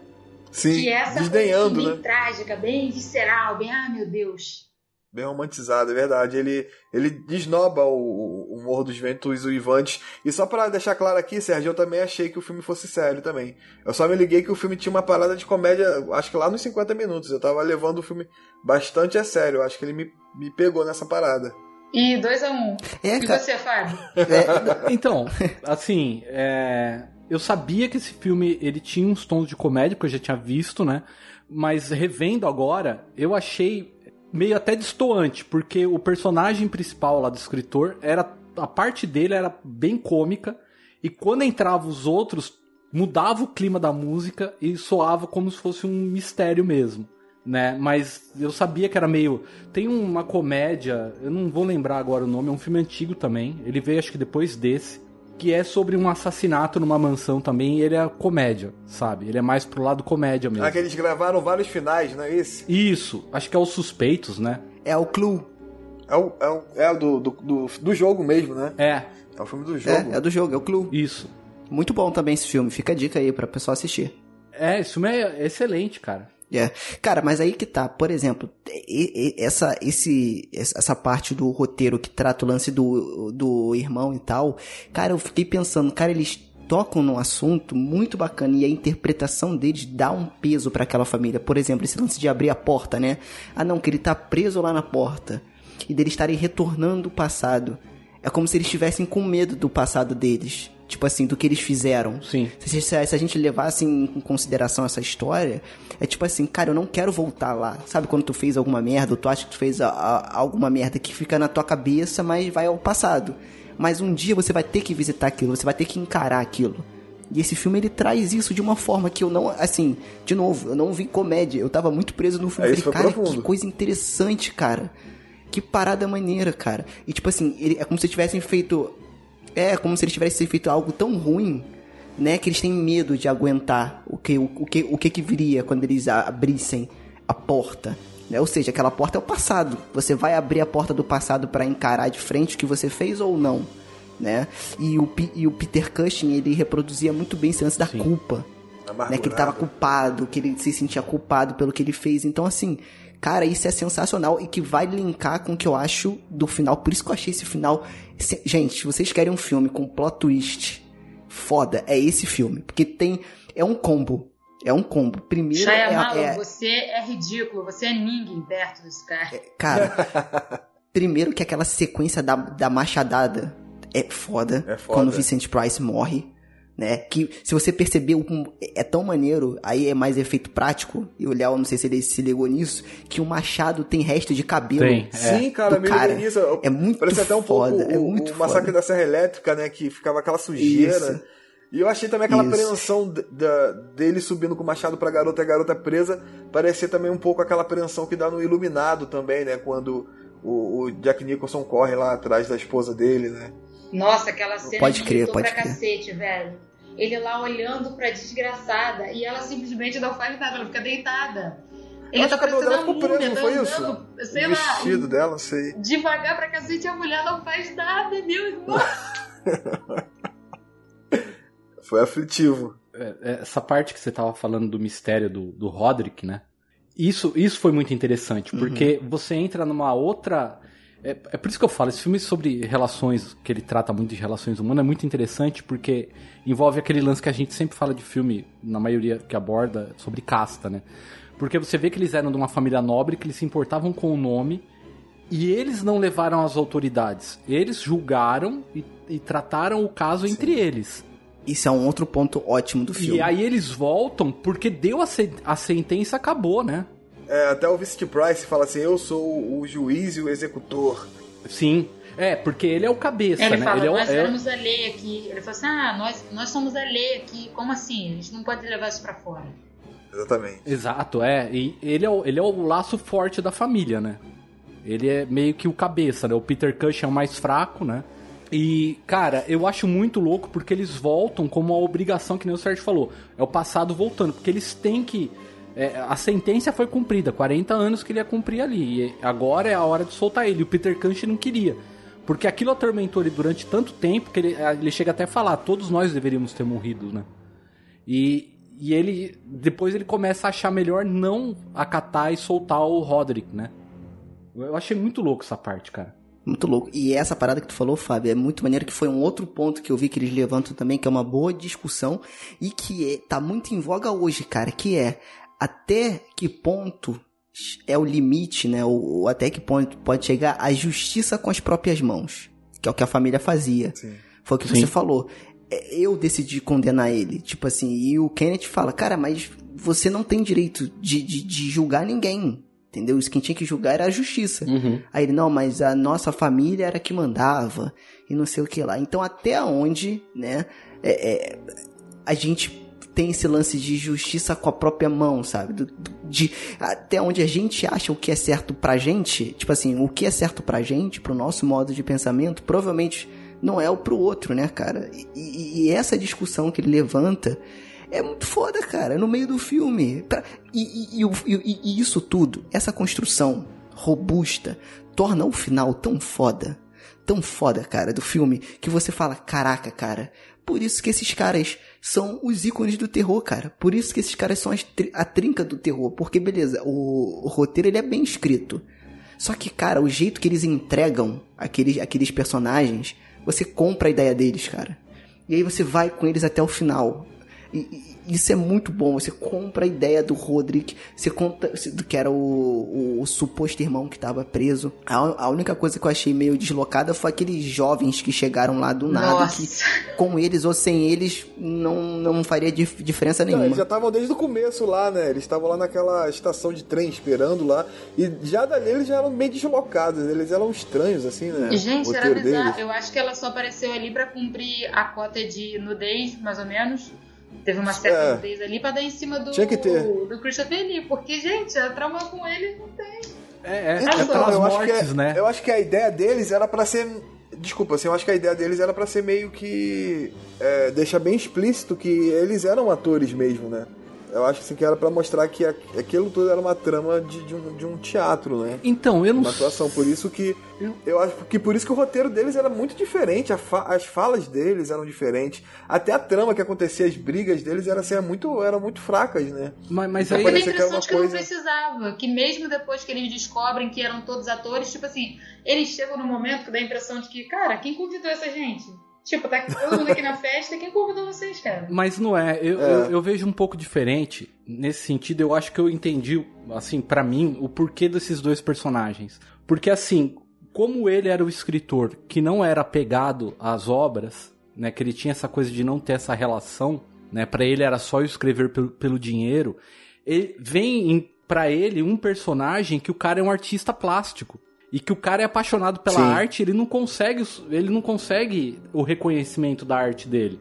Sim, que é essa coisa bem né? trágica, bem visceral, bem, ah, meu Deus. Bem romantizado, é verdade. Ele, ele desnoba o, o- o Morro dos Ventos Uivantes. E só pra deixar claro aqui, Sérgio, eu também achei que o filme fosse sério também. Eu só me liguei que o filme tinha uma parada de comédia, acho que lá nos 50 minutos. Eu tava levando o filme bastante a sério. Acho que ele me, me pegou nessa parada. E 2 a 1 um. É, E você, Fábio? É, Então, assim, é, eu sabia que esse filme ele tinha uns tons de comédia, porque eu já tinha visto, né? Mas revendo agora, eu achei meio até distoante, porque o personagem principal lá do escritor era a parte dele era bem cômica e quando entrava os outros mudava o clima da música e soava como se fosse um mistério mesmo. Né? Mas eu sabia que era meio. Tem uma comédia, eu não vou lembrar agora o nome, é um filme antigo também. Ele veio acho que depois desse que é sobre um assassinato numa mansão também, e ele é comédia, sabe? Ele é mais pro lado comédia mesmo. Ah, que eles gravaram vários finais, não é esse? Isso, acho que é os suspeitos, né? é o Clue. É o, é o, é o do, do, do, do jogo mesmo, né? É, É o filme do jogo. É, é do jogo, é o Clue. isso. Muito bom também esse filme. Fica a dica aí pra pessoal assistir. É, esse filme é excelente, cara. É. Cara, mas aí que tá, por exemplo, essa, esse, essa parte do roteiro que trata o lance do, do irmão e tal, cara, eu fiquei pensando, cara, eles tocam num assunto muito bacana e a interpretação deles dá um peso pra aquela família. Por exemplo, esse lance de abrir a porta, né? Ah, não, que ele tá preso lá na porta e deles estarem retornando o passado. É como se eles estivessem com medo do passado deles. Tipo assim, do que eles fizeram. Sim. Se, se- se a gente levasse em consideração essa história, é tipo assim, cara, eu não quero voltar lá. Sabe quando tu fez alguma merda, ou tu acha que tu fez a- a- alguma merda que fica na tua cabeça, mas vai ao passado. Mas um dia você vai ter que visitar aquilo, você vai ter que encarar aquilo. E esse filme ele traz isso de uma forma que eu não, assim, de novo, eu não vi comédia, eu tava muito preso no filme. É, falei, cara, profundo. que coisa interessante, cara. Que parada maneira, cara. E tipo assim, ele, é como se tivessem feito. É, como se eles tivessem feito algo tão ruim, né? Que eles têm medo de aguentar o que, o, o que, o que, que viria quando eles abrissem a porta. Né? Ou seja, aquela porta é o passado. Você vai abrir a porta do passado para encarar de frente o que você fez ou não. Né? E, o, e o Peter Cushing, ele reproduzia muito bem esse lance da culpa. Amargurado. né? Que ele tava culpado, que ele se sentia culpado pelo que ele fez. Então, assim, cara, isso é sensacional e que vai linkar com o que eu acho do final. Por isso que eu achei esse final. Gente, se vocês querem um filme com plot twist foda, é esse filme. Porque tem. É um combo. É um combo. Primeiro é, Shyamalan, é, você é ridículo, você é ninguém perto desse cara. Cara, primeiro que aquela sequência da, da machadada é foda, É foda. quando o Vicente Price morre, né? Que se você percebeu, é tão maneiro, aí é mais efeito prático, e o Léo, não sei se ele se ligou nisso, que o machado tem resto de cabelo. Tem. Sim, cara, do me cara. nisso. É muito Parece até um foda, pouco é o, muito o massacre foda. da Serra Elétrica, né? Que ficava aquela sujeira. Isso. E eu achei também aquela Isso. apreensão da, dele subindo com o machado pra garota e a garota presa. Parecia também um pouco aquela apreensão que dá no Iluminado também, né? Quando o, o Jack Nicholson corre lá atrás da esposa dele, né? Nossa, aquela cena Pode crer, pode pra crer. cacete, velho. Ele lá olhando pra desgraçada e ela simplesmente não faz nada, ela fica deitada. Ele tá cabelo parecendo dela ficou preso, não foi isso? sei o lá, vestido dela, sei. devagar pra cacete, a mulher não faz nada, meu irmão. Foi aflitivo. É, é, essa parte que você tava falando do mistério do, do Roderick, né? Isso, isso foi muito interessante, porque você entra numa outra. É, é por isso que eu falo, esse filme sobre relações, que ele trata muito de relações humanas, é muito interessante, porque envolve aquele lance que a gente sempre fala de filme, na maioria que aborda, sobre casta, né? Porque você vê que eles eram de uma família nobre, que eles se importavam com o nome, e eles não levaram às autoridades. Eles julgaram e, e trataram o caso entre eles. Isso é um outro ponto ótimo do filme. E aí eles voltam porque deu a, se- a sentença acabou, né? É, até o Vincent Price fala assim: Eu sou o juiz e o executor. Sim. É, porque ele é o cabeça, Ele né? fala, ele é o, nós é éramos a lei aqui. Ele fala assim, ah, nós, nós somos a lei aqui. Como assim? A gente não pode levar isso pra fora. Exatamente. Exato, é. E ele é, o, ele é o laço forte da família, né? Ele é meio que o cabeça, né? O Peter Cush é o mais fraco, né? E, cara, eu acho muito louco porque eles voltam como a obrigação, que nem o Sérgio falou. É o passado voltando, porque eles têm que. É, a sentença foi cumprida, 40 anos que ele ia cumprir ali. E agora é a hora de soltar ele. O Peter Cush não queria. Porque aquilo atormentou ele durante tanto tempo que ele, ele chega até a falar: todos nós deveríamos ter morrido, né? E, e ele. Depois ele começa a achar melhor não acatar e soltar o Roderick, né? Eu achei muito louco essa parte, cara. Muito louco. E essa parada que tu falou, Fábio, é muito maneiro que foi um outro ponto que eu vi que eles levantam também, que é uma boa discussão e que é, tá muito em voga hoje, cara, que é até que ponto é o limite, né? Ou, ou até que ponto pode chegar a justiça com as próprias mãos, que é o que a família fazia. Sim. Foi o que Sim. você falou. É, Eu decidi condenar ele. Tipo assim, e o Kenneth fala, cara, mas você não tem direito de, de, de julgar ninguém. Entendeu? Isso quem tinha que julgar era a justiça. Uhum. Aí ele, não, mas a nossa família era que mandava e não sei o que lá. Então, até onde, né, é, é, a gente tem esse lance de justiça com a própria mão, sabe? De, até onde a gente acha o que é certo pra gente, tipo assim, o que é certo pra gente, pro nosso modo de pensamento, provavelmente não é o pro outro, né, cara? E, e- essa discussão que ele levanta é muito foda, cara, no meio do filme. Pra- e, e- e isso tudo, essa construção robusta, torna o final tão foda, tão foda, cara, do filme, que você fala, caraca, cara, por isso que esses caras são os ícones do terror, cara. Por isso que esses caras são tri- a trinca do terror. Porque, beleza, o, o roteiro ele é bem escrito. Só que, cara, o jeito que eles entregam aqueles, aqueles personagens, você compra a ideia deles, cara. E aí você vai com eles até o final. E- isso é muito bom. Você compra a ideia do Roderick, você conta do que era o, o, o suposto irmão que estava preso. A, a única coisa que eu achei meio deslocada foi aqueles jovens que chegaram lá do nada, Nossa. que com eles ou sem eles não, não faria dif- diferença Não, nenhuma. eles já estavam desde o começo lá, né? Eles estavam lá naquela estação de trem esperando lá. E já dali eles já eram bem deslocados. Eles eram estranhos, assim, né? Gente, era bizarro. deles. Eu acho que ela só apareceu ali pra cumprir a cota de nudez, mais ou menos. Teve uma certa É. nudez ali pra dar em cima do, Tinha que ter. do Christopher Lee. Porque, gente, a trauma com ele não tem. É, é, Então, é eu acho que mortes, é- né? Eu acho que a ideia deles era pra ser. Desculpa, assim, eu acho que a ideia deles era pra ser meio que. É, deixar bem explícito que eles eram atores mesmo, né? Eu acho assim, que era pra mostrar que aquilo tudo era uma trama de, de, um, de um teatro, né? Então, eu não Uma atuação. Por isso que. Eu acho que por isso que o roteiro deles era muito diferente. Fa as falas deles eram diferentes. Até a trama que acontecia, as brigas deles eram, assim, muito, eram muito fracas, né? Mas, mas Então, aí. Eu tenho a impressão uma de que não coisa- precisava. Que mesmo depois que eles descobrem que eram todos atores, tipo assim, eles chegam no momento que dá a impressão de que, cara, quem convidou essa gente? Tipo, tá todo mundo aqui na festa, quem convidou vocês, cara? Mas não é, eu, É. eu, eu vejo um pouco diferente nesse sentido. Eu acho que eu entendi, assim, pra mim, o porquê desses dois personagens. Porque, assim, como ele era o escritor que não era apegado às obras, né, que ele tinha essa coisa de não ter essa relação, né, para ele era só escrever pelo, pelo dinheiro, ele, vem em, pra ele um personagem que o cara é um artista plástico. E que o cara é apaixonado pela Sim. arte, ele não consegue, ele não consegue o reconhecimento da arte dele.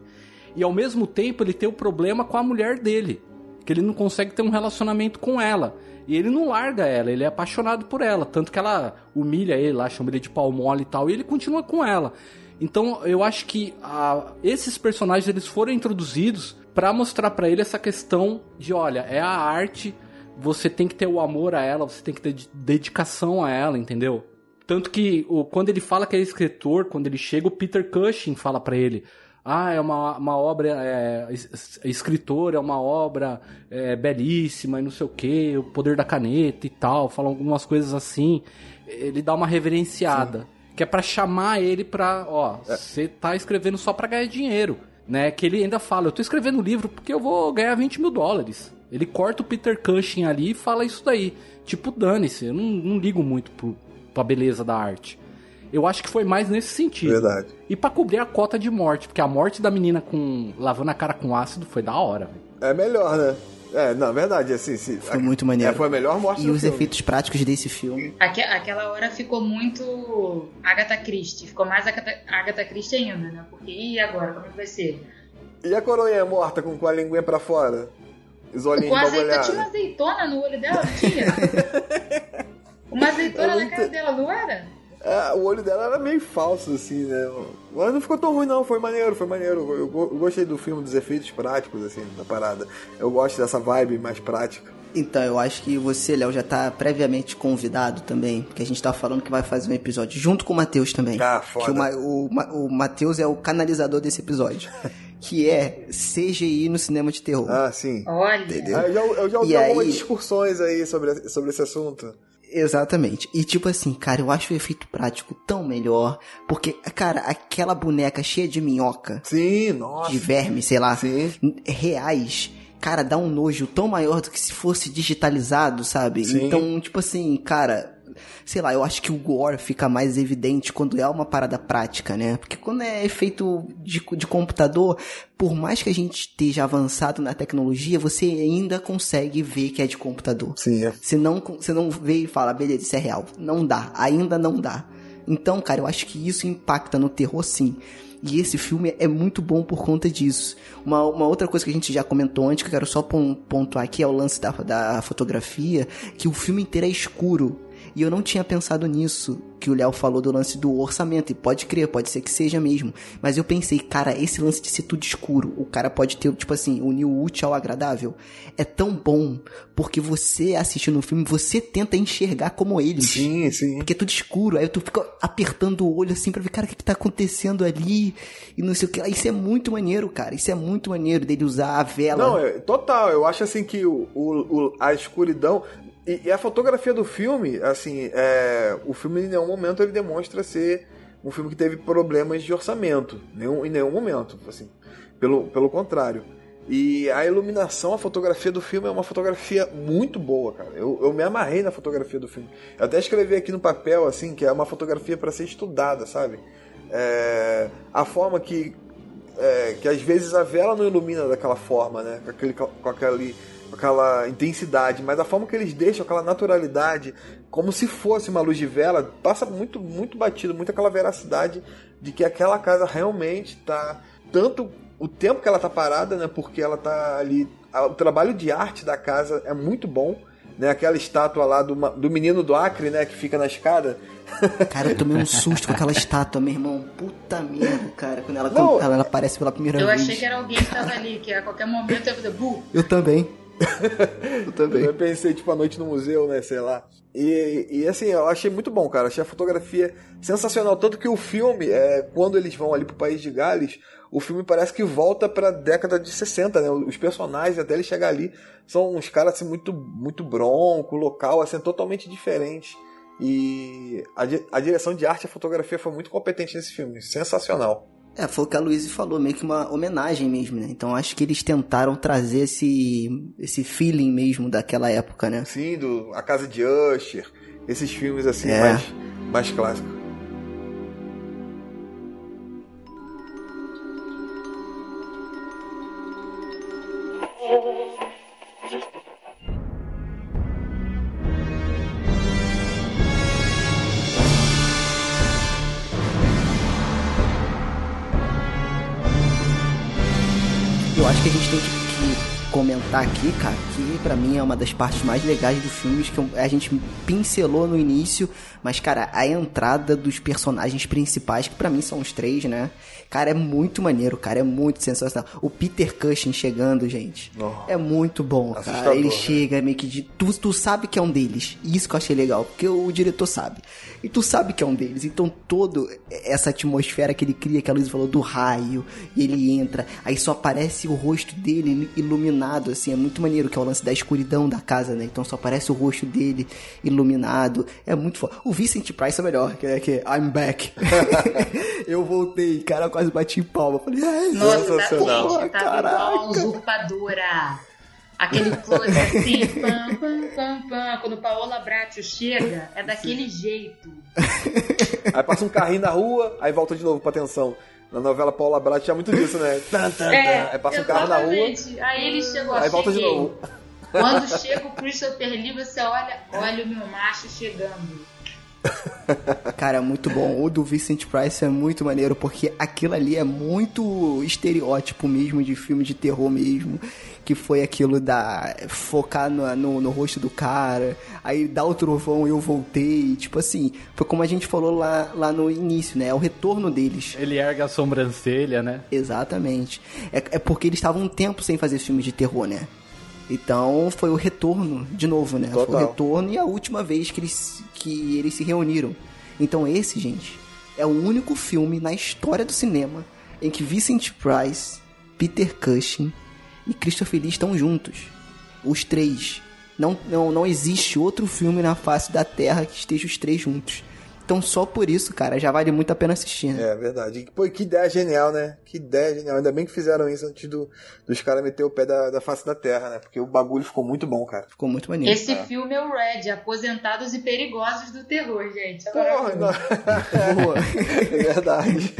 E ao mesmo tempo ele tem o problema com a mulher dele, que ele não consegue ter um relacionamento com ela. E ele não larga ela, ele é apaixonado por ela, tanto que ela humilha ele lá, chama ele de pau mole e tal, e ele continua com ela. Então eu acho que ah, esses personagens eles foram introduzidos pra mostrar pra ele essa questão de, olha, é a arte, você tem que ter o amor a ela, você tem que ter de- dedicação a ela, entendeu? Tanto que o, quando ele fala que é escritor, quando ele chega, o Peter Cushing fala pra ele: Ah, é uma, uma obra. É, es- escritor, é uma obra é, belíssima e não sei o que, o poder da caneta e tal. Fala algumas coisas assim. Ele dá uma reverenciada. Que é pra chamar ele pra. Ó, você tá escrevendo só pra ganhar dinheiro. Né? Que ele ainda fala: Eu tô escrevendo um livro porque eu vou ganhar 20 mil dólares. Ele corta o Peter Cushing ali e fala isso daí. Tipo, dane-se, eu não, não ligo muito pro, pra beleza da arte. Eu acho que foi mais nesse sentido. Verdade. E pra cobrir a cota de morte, porque a morte da menina com lavando a cara com ácido foi da hora, velho. É melhor, né? É, na verdade, assim, sim. Foi muito maneiro. É, foi a melhor morte E do os filme. efeitos práticos desse filme. Aque- aquela hora ficou muito Agatha Christie. Ficou mais Agatha, Agatha Christie ainda, né? Porque, e agora? Como é que vai ser? E a coroinha morta com, com a linguinha pra fora? Os olhinhos Com azeitona, tinha uma azeitona no olho dela, tinha? Uma azeitona É na cara dela, não era? É, o olho dela era meio falso, assim, né? Mas não ficou tão ruim, não. Foi maneiro, foi maneiro. Eu, eu gostei do filme, dos efeitos práticos, assim, da parada. Eu gosto dessa vibe mais prática. Então, eu acho que você, Léo, já tá previamente convidado também, porque a gente tá falando que vai fazer um episódio junto com o Matheus também. Ah, foda. Que o, Ma- o, Ma- o Matheus é o canalizador desse episódio. que é CGI no cinema de terror. Ah, sim. Olha. Entendeu? Ah, eu já, eu já ouvi E algumas aí- discussões aí sobre, sobre esse assunto. Exatamente. E tipo assim, cara, eu acho o efeito prático tão melhor. Porque, cara, aquela boneca cheia de minhoca, Sim, nossa. de verme, sei lá, Sim. reais, cara, dá um nojo tão maior do que se fosse digitalizado, sabe? Sim. Então, tipo assim, cara. Sei lá, eu acho que o gore fica mais evidente quando é uma parada prática, né? Porque quando é efeito de, de computador, por mais que a gente esteja avançado na tecnologia, você ainda consegue ver que é de computador. Sim, é. Você não, você não vê e fala, beleza, isso é real. Não dá, ainda não dá. Então, cara, eu acho que isso impacta no terror sim. E esse filme é muito bom por conta disso. Uma, uma outra coisa que a gente já comentou antes, que eu quero só pon- pontuar aqui, é o lance da, da fotografia, que o filme inteiro é escuro. E eu não tinha pensado nisso, que o Léo falou do lance do orçamento. E pode crer, pode ser que seja mesmo. Mas eu pensei, cara, esse lance de ser tudo escuro, o cara pode ter, tipo assim, unir o útil ao agradável. É tão bom, porque você assistindo o filme, você tenta enxergar como eles. Sim, sim. Porque é tudo escuro, aí tu fica apertando o olho assim pra ver, cara, o que, que tá acontecendo ali? E não sei o que. Isso é muito maneiro, cara. Isso é muito maneiro dele usar a vela. Não, é, total. Eu acho assim que o, o- o- a escuridão. E, e a fotografia do filme, assim, é, o filme em nenhum momento ele demonstra ser um filme que teve problemas de orçamento. Nenhum, em nenhum momento, assim. Pelo, pelo contrário. E a iluminação, a fotografia do filme é uma fotografia muito boa, cara. Eu, eu me amarrei na fotografia do filme. Eu até escrevi aqui no papel, assim, que é uma fotografia para ser estudada, sabe? É, a forma que é, que às vezes a vela não ilumina daquela forma, né? Com, aquele, com, aquele, aquela intensidade, mas a forma que eles deixam, aquela naturalidade, como se fosse uma luz de vela, passa muito, muito batido, muito aquela veracidade de que aquela casa realmente tá tanto o tempo que ela tá parada, né? Porque ela tá ali, o trabalho de arte da casa é muito bom. Né, aquela estátua lá do, ma- do menino do Acre, né, que fica na escada. Cara, eu tomei um susto com aquela estátua, meu irmão. Puta merda, cara. Quando ela, Não. quando ela aparece pela primeira Eu vez. achei que era alguém que tava ali, que a qualquer momento ia fazer bu. Eu também. Eu também. Eu pensei, tipo, a noite no museu, né? Sei lá. E, e assim, eu achei muito bom, cara. Achei a fotografia sensacional. Tanto que o filme, é, quando eles vão ali pro país de Gales, o filme parece que volta pra década de 60, né? Os personagens, até ele chegar ali, são uns caras assim, muito, muito bronco, local, assim, totalmente diferente. E a, a direção de arte e a fotografia foi muito competente nesse filme. Sensacional. É, foi o que a Luísa falou, meio que uma homenagem mesmo, né? Então acho que eles tentaram trazer esse, esse feeling mesmo daquela época, né? Sim, do A Casa de Usher. Esses filmes assim, É. mais, mais clássicos. Eu acho aqui, cara, que pra mim é uma das partes mais legais do filme, que a gente pincelou no início, mas, cara, a entrada dos personagens principais, que pra mim são os três, né? Cara, é muito maneiro, cara, é muito sensacional. O Peter Cushing chegando, gente, Oh. é muito bom, cara. Ele né? chega meio que de... Tu, tu sabe que é um deles, isso que eu achei legal, porque o diretor sabe. E tu sabe que é um deles, então todo essa atmosfera que ele cria, que a Luiz falou, do raio, e ele entra, aí só aparece o rosto dele iluminado, assim, é muito maneiro, que é o lance da escuridão da casa, né? Então só aparece o rosto dele iluminado, é muito foda. O Vincent Price é melhor, que é que é, I'm back. eu voltei, cara, eu quase bati palma. Falei, ai, Nossa, tá, Sensacional. gente, tava igual a usurpadora. Aquele close assim, pam, pam, pam, pam. Quando Paola Bracho chega, é daquele jeito. Aí passa um carrinho na rua, aí volta de novo pra atenção. Na novela Paula Brat tinha muito disso, né? Tan, tan, tan. Aí passa um carro na rua. Aí ele chegou, aí volta de novo. Quando chega o Christopher Lee, você olha, olha o meu macho chegando. Cara, é muito bom. O do Vincent Price é muito maneiro, porque aquilo ali é muito estereótipo mesmo de filme de terror mesmo. Que foi aquilo da focar no, no, no rosto do cara, aí dá o trovão e eu voltei. Tipo assim, foi como a gente falou lá, lá no início, né? É o retorno deles. Ele ergue a sobrancelha, né? Exatamente. É, é porque eles estavam um tempo sem fazer filmes de terror, né? Então foi o retorno, de novo, né? Foi o Total. retorno e a última vez que eles, que eles se reuniram. Então esse, gente, é o único filme na história do cinema em que Vincent Price, Peter Cushing e Christopher Lee estão juntos. Os três. Não, não, não existe outro filme na face da Terra que esteja os três juntos. Então só por isso, cara, já vale muito a pena assistir. né? É verdade. Pô, que ideia genial, né? Que ideia genial. Ainda bem que fizeram isso antes do, dos caras meter o pé da, da face da terra, né? Porque o bagulho ficou muito bom, cara. Ficou muito maneiro. Esse filme é o Red, Aposentados e Perigosos do Terror, gente. É Porra, não. Boa. É verdade.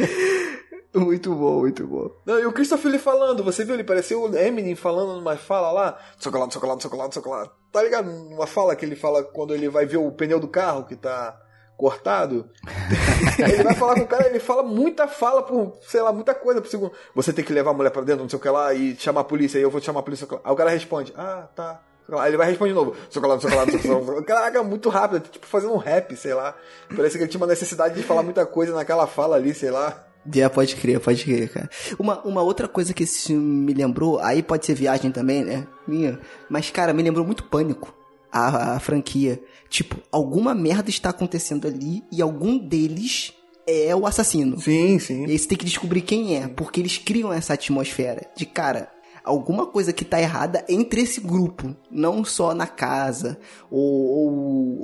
muito bom, muito bom. Não, e o Christopher Lee falando, você viu? Ele pareceu o Eminem falando numa fala lá, chocolate, chocolate, chocolate, chocolate. Tá ligado? Uma fala que ele fala quando ele vai ver o pneu do carro que tá cortado. ele vai falar com o cara, ele fala muita fala por, sei lá, muita coisa por segundo. Você tem que levar a mulher pra dentro, não sei o que lá, e chamar a polícia, aí eu vou chamar a polícia. Aí o cara responde, ah, tá. Aí ele vai responder de novo, chocolate, chocolate, chocolate. Caraca, muito rápido, tipo fazendo um rap, sei lá. Parece que ele tinha uma necessidade de falar muita coisa naquela fala ali, sei lá. É, pode crer, pode crer, cara. Uma, uma outra coisa que esse filme me lembrou, aí pode ser viagem também, né? Minha. Mas, cara, me lembrou muito pânico. A, a franquia. Tipo, alguma merda está acontecendo ali e algum deles é o assassino. Sim, sim. E aí você tem que descobrir quem é, porque eles criam essa atmosfera de, cara, alguma coisa que tá errada entre esse grupo, não só na casa, ou, ou-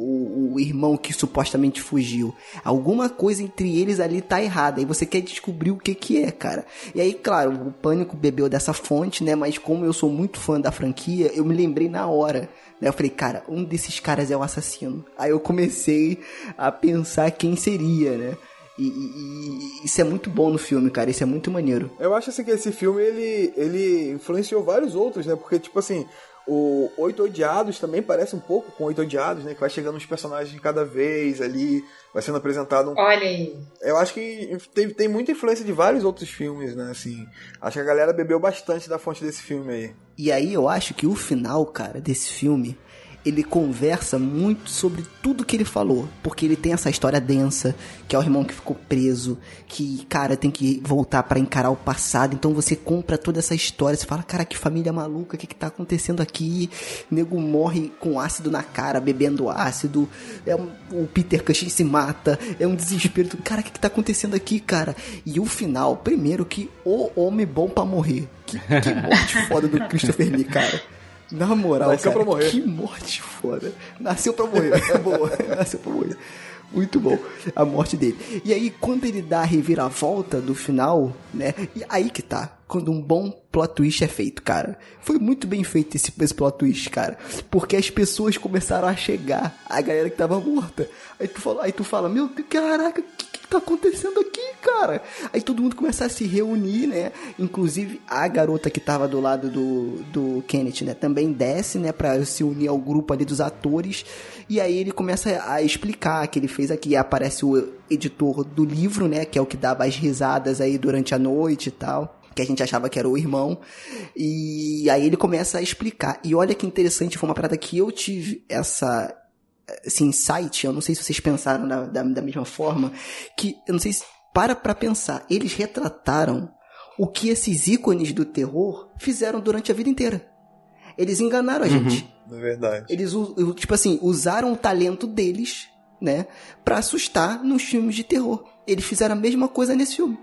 ou o irmão que supostamente fugiu. Alguma coisa entre eles ali tá errada, e você quer descobrir o que que é, cara. E aí, claro, o Pânico bebeu dessa fonte, né, mas como eu sou muito fã da franquia, eu me lembrei na hora. Né? Eu falei, cara, um desses caras é o assassino. Aí eu comecei a pensar quem seria, né? E, e- e isso é muito bom no filme, cara. Isso é muito maneiro. Eu acho assim que esse filme ele, ele influenciou vários outros, né? Porque, tipo assim, o Oito Odiados também parece um pouco com Oito Odiados, né? Que vai chegando uns personagens de cada vez ali, vai sendo apresentado um. Olha aí. Eu acho que tem, tem muita influência de vários outros filmes, né? Assim, acho que a galera bebeu bastante da fonte desse filme aí. E aí eu acho que o final, cara, desse filme, ele conversa muito sobre tudo que ele falou. Porque ele tem essa história densa, que é o irmão que ficou preso, que, cara, tem que voltar para encarar o passado. Então você compra toda essa história, você fala, cara, que família maluca, o que que tá acontecendo aqui? Nego morre com ácido na cara, bebendo ácido. É um, o Peter Cushing se mata, é um desespero. Cara, o que que tá acontecendo aqui, cara? E o final, primeiro que o homem bom pra morrer. Que, que morte foda do Christopher Lee, cara. Na moral, Nasceu cara, pra morrer. que morte foda. Nasceu pra morrer. Boa, nasceu pra morrer. Muito bom a morte dele. E aí, quando ele dá a reviravolta do final, né? E aí que tá. Quando um bom plot twist é feito, cara. Foi muito bem feito esse, esse plot twist, cara. Porque as pessoas começaram a chegar. A galera que tava morta. Aí tu fala, aí tu fala meu Deus, caraca, que tá acontecendo aqui, cara? Aí todo mundo começa a se reunir, né? Inclusive a garota que tava do lado do, do Kenneth, né? Também desce, né? Pra se unir ao grupo ali dos atores. E aí ele começa a explicar que ele fez aqui. Aparece o editor do livro, né? Que é o que dava as risadas aí durante a noite e tal. Que a gente achava que era o irmão. E aí ele começa a explicar. E olha que interessante, foi uma parada que eu tive essa, esse insight, eu não sei se vocês pensaram da, da, da mesma forma, que eu não sei se para pra pensar, eles retrataram o que esses ícones do terror fizeram durante a vida inteira. Eles enganaram a gente. É verdade. Eles, tipo assim, usaram o talento deles, né, Pra assustar nos filmes de terror. Eles fizeram a mesma coisa nesse filme.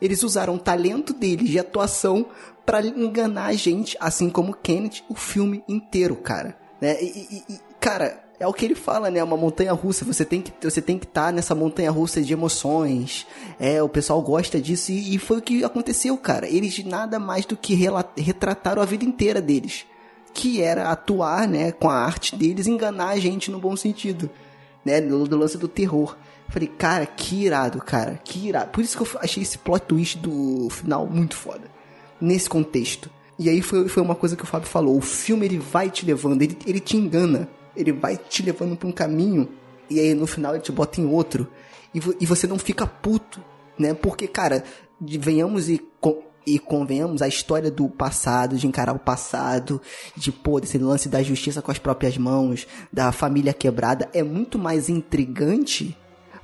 Eles usaram o talento deles de atuação pra enganar a gente, assim como Kenneth, o filme inteiro, cara. Né? E, e- e, cara, é o que ele fala, né? Uma montanha russa. Você tem que você tem que estar nessa montanha russa de emoções. É, o pessoal gosta disso e, e foi o que aconteceu, cara. Eles nada mais do que retrataram a vida inteira deles que era atuar, né, com a arte deles, enganar a gente no bom sentido, né, do, do lance do terror. Falei, cara, que irado, cara, que irado. Por isso que eu achei esse plot twist do final muito foda, nesse contexto. E aí foi, foi uma coisa que o Fábio falou, o filme ele vai te levando, ele, ele te engana, ele vai te levando pra um caminho, e aí no final ele te bota em outro, e, vo- e você não fica puto, né, porque, cara, venhamos e... co- e convenhamos, a história do passado, de encarar o passado, de pô, desse lance da justiça com as próprias mãos, da família quebrada, é muito mais intrigante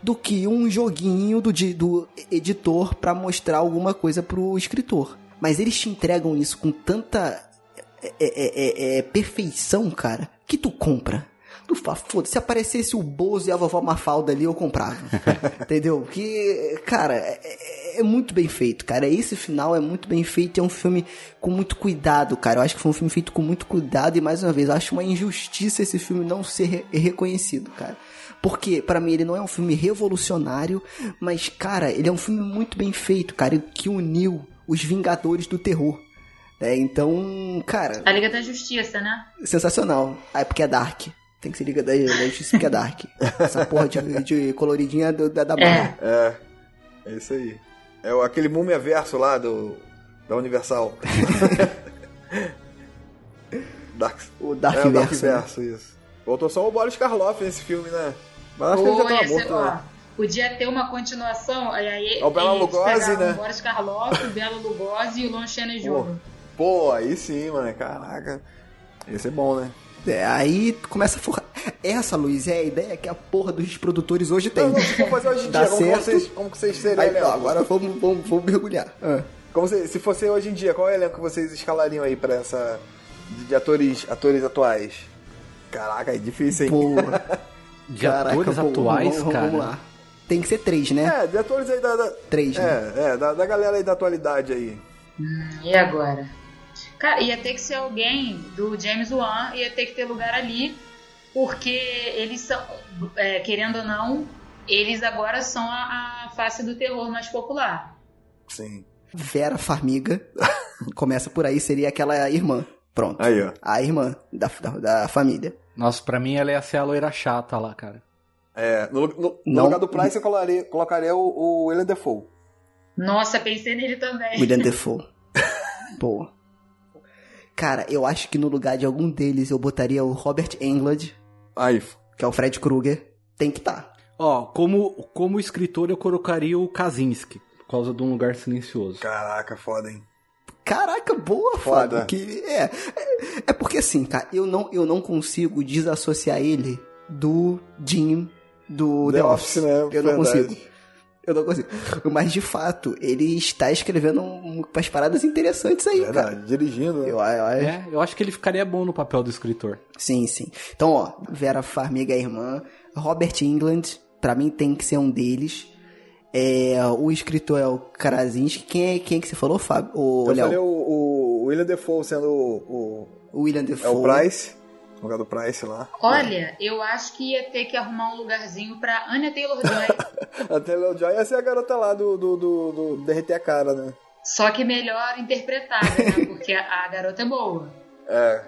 do que um joguinho do, do editor pra mostrar alguma coisa pro escritor. Mas eles te entregam isso com tanta é, é, é, é, perfeição, cara, que tu compra. Tu fala, foda, se aparecesse o Bozo e a vovó Mafalda ali, eu comprava. Entendeu? Porque, cara, é, é- é muito bem feito, cara. Esse final é muito bem feito. É um filme com muito cuidado, cara. Eu acho que foi um filme feito com muito cuidado. E mais uma vez, eu acho uma injustiça esse filme não ser re- reconhecido, cara. Porque, pra mim, ele não é um filme revolucionário, mas, cara, ele é um filme muito bem feito, cara, que uniu os Vingadores do Terror. É, então, cara, A Liga da Justiça, né? sensacional. Ah, é porque é Dark. Tem que ser Liga da, Justiça porque é Dark. Essa porra de, de coloridinha do- da, da Marvel. É, é isso aí. É o- aquele múmia verso lá do da Universal. Dark, O Dark é, o Dark Verso, né? Isso. Voltou só o Boris Karloff nesse filme, né? Mas acho que ele já Pô, tava morto, ó, né? Podia ter uma continuação. Aí, aí É o Bela Lugosi, né? O Boris Karloff, o Bela Lugosi e o Lon Chaney Jr. Pô, aí sim, mano. Caraca. Esse é bom, né? É, aí começa a forrar. Essa, Luiz, é a ideia que a porra dos produtores hoje tem. Não, não, for fazer hoje em dia, como vocês, como que vocês seriam Aí, ó, agora vamos, vamos, vamos mergulhar. Ah. Como se, se fosse hoje em dia, qual é o elenco que vocês escalariam aí pra essa. de, de atores, atores atuais? Caraca, é difícil, hein? Porra. De Caraca, atores pô, atuais, vamos, vamos, cara. Vamos lá. Tem que ser três, né? É, de atores aí da. da Três, né? é, é, da, da galera aí da atualidade aí. E agora? Cara, ia ter que ser alguém do James Wan, ia ter que ter lugar ali, porque eles são, é, querendo ou não, eles agora são a, a face do terror mais popular. Sim. Vera Farmiga. Começa por aí, seria aquela irmã. Pronto. Aí, ó. A irmã da, da, da família. Nossa, pra mim ela ia ser a loira chata lá, cara. É, no, no- no lugar do Price eu colocaria, colocaria o, o William Defoe. Nossa, pensei nele também. William Defoe. Pô. Cara, eu acho que no lugar de algum deles eu botaria o Robert Englund, Aí, que é o Fred Krueger. Tem que tá. Ó, como, como escritor eu colocaria o Kaczynski, por causa de um lugar silencioso. caraca, foda, hein? Caraca, boa, Foda. Fábio. Que, é, é, é porque assim, cara, eu não, eu não consigo desassociar ele do Jim do The, The Office. Office, né? Eu não Verdade. consigo. Eu não consigo. Mas de fato, ele está escrevendo um- umas paradas interessantes aí, cara. Verdade, dirigindo. né? Eu, eu, É, eu acho que ele ficaria bom no papel do escritor. Sim, sim. Então, ó, Vera Farmiga é a irmã, Robert England, pra mim tem que ser um deles. É, o escritor é o Krasinski. Quem é, quem é que você falou, Fábio? O Eu Léo? falei o, o William Defoe sendo o, O William o, é Defoe. o Price, lugar do Price lá. Olha, eu acho que ia ter que arrumar um lugarzinho pra Anya Taylor-Joy. A Taylor Joy ia ser a garota lá do, do, do, do derreter a cara, né? só que melhor interpretada, né? Porque a, a garota é boa. É,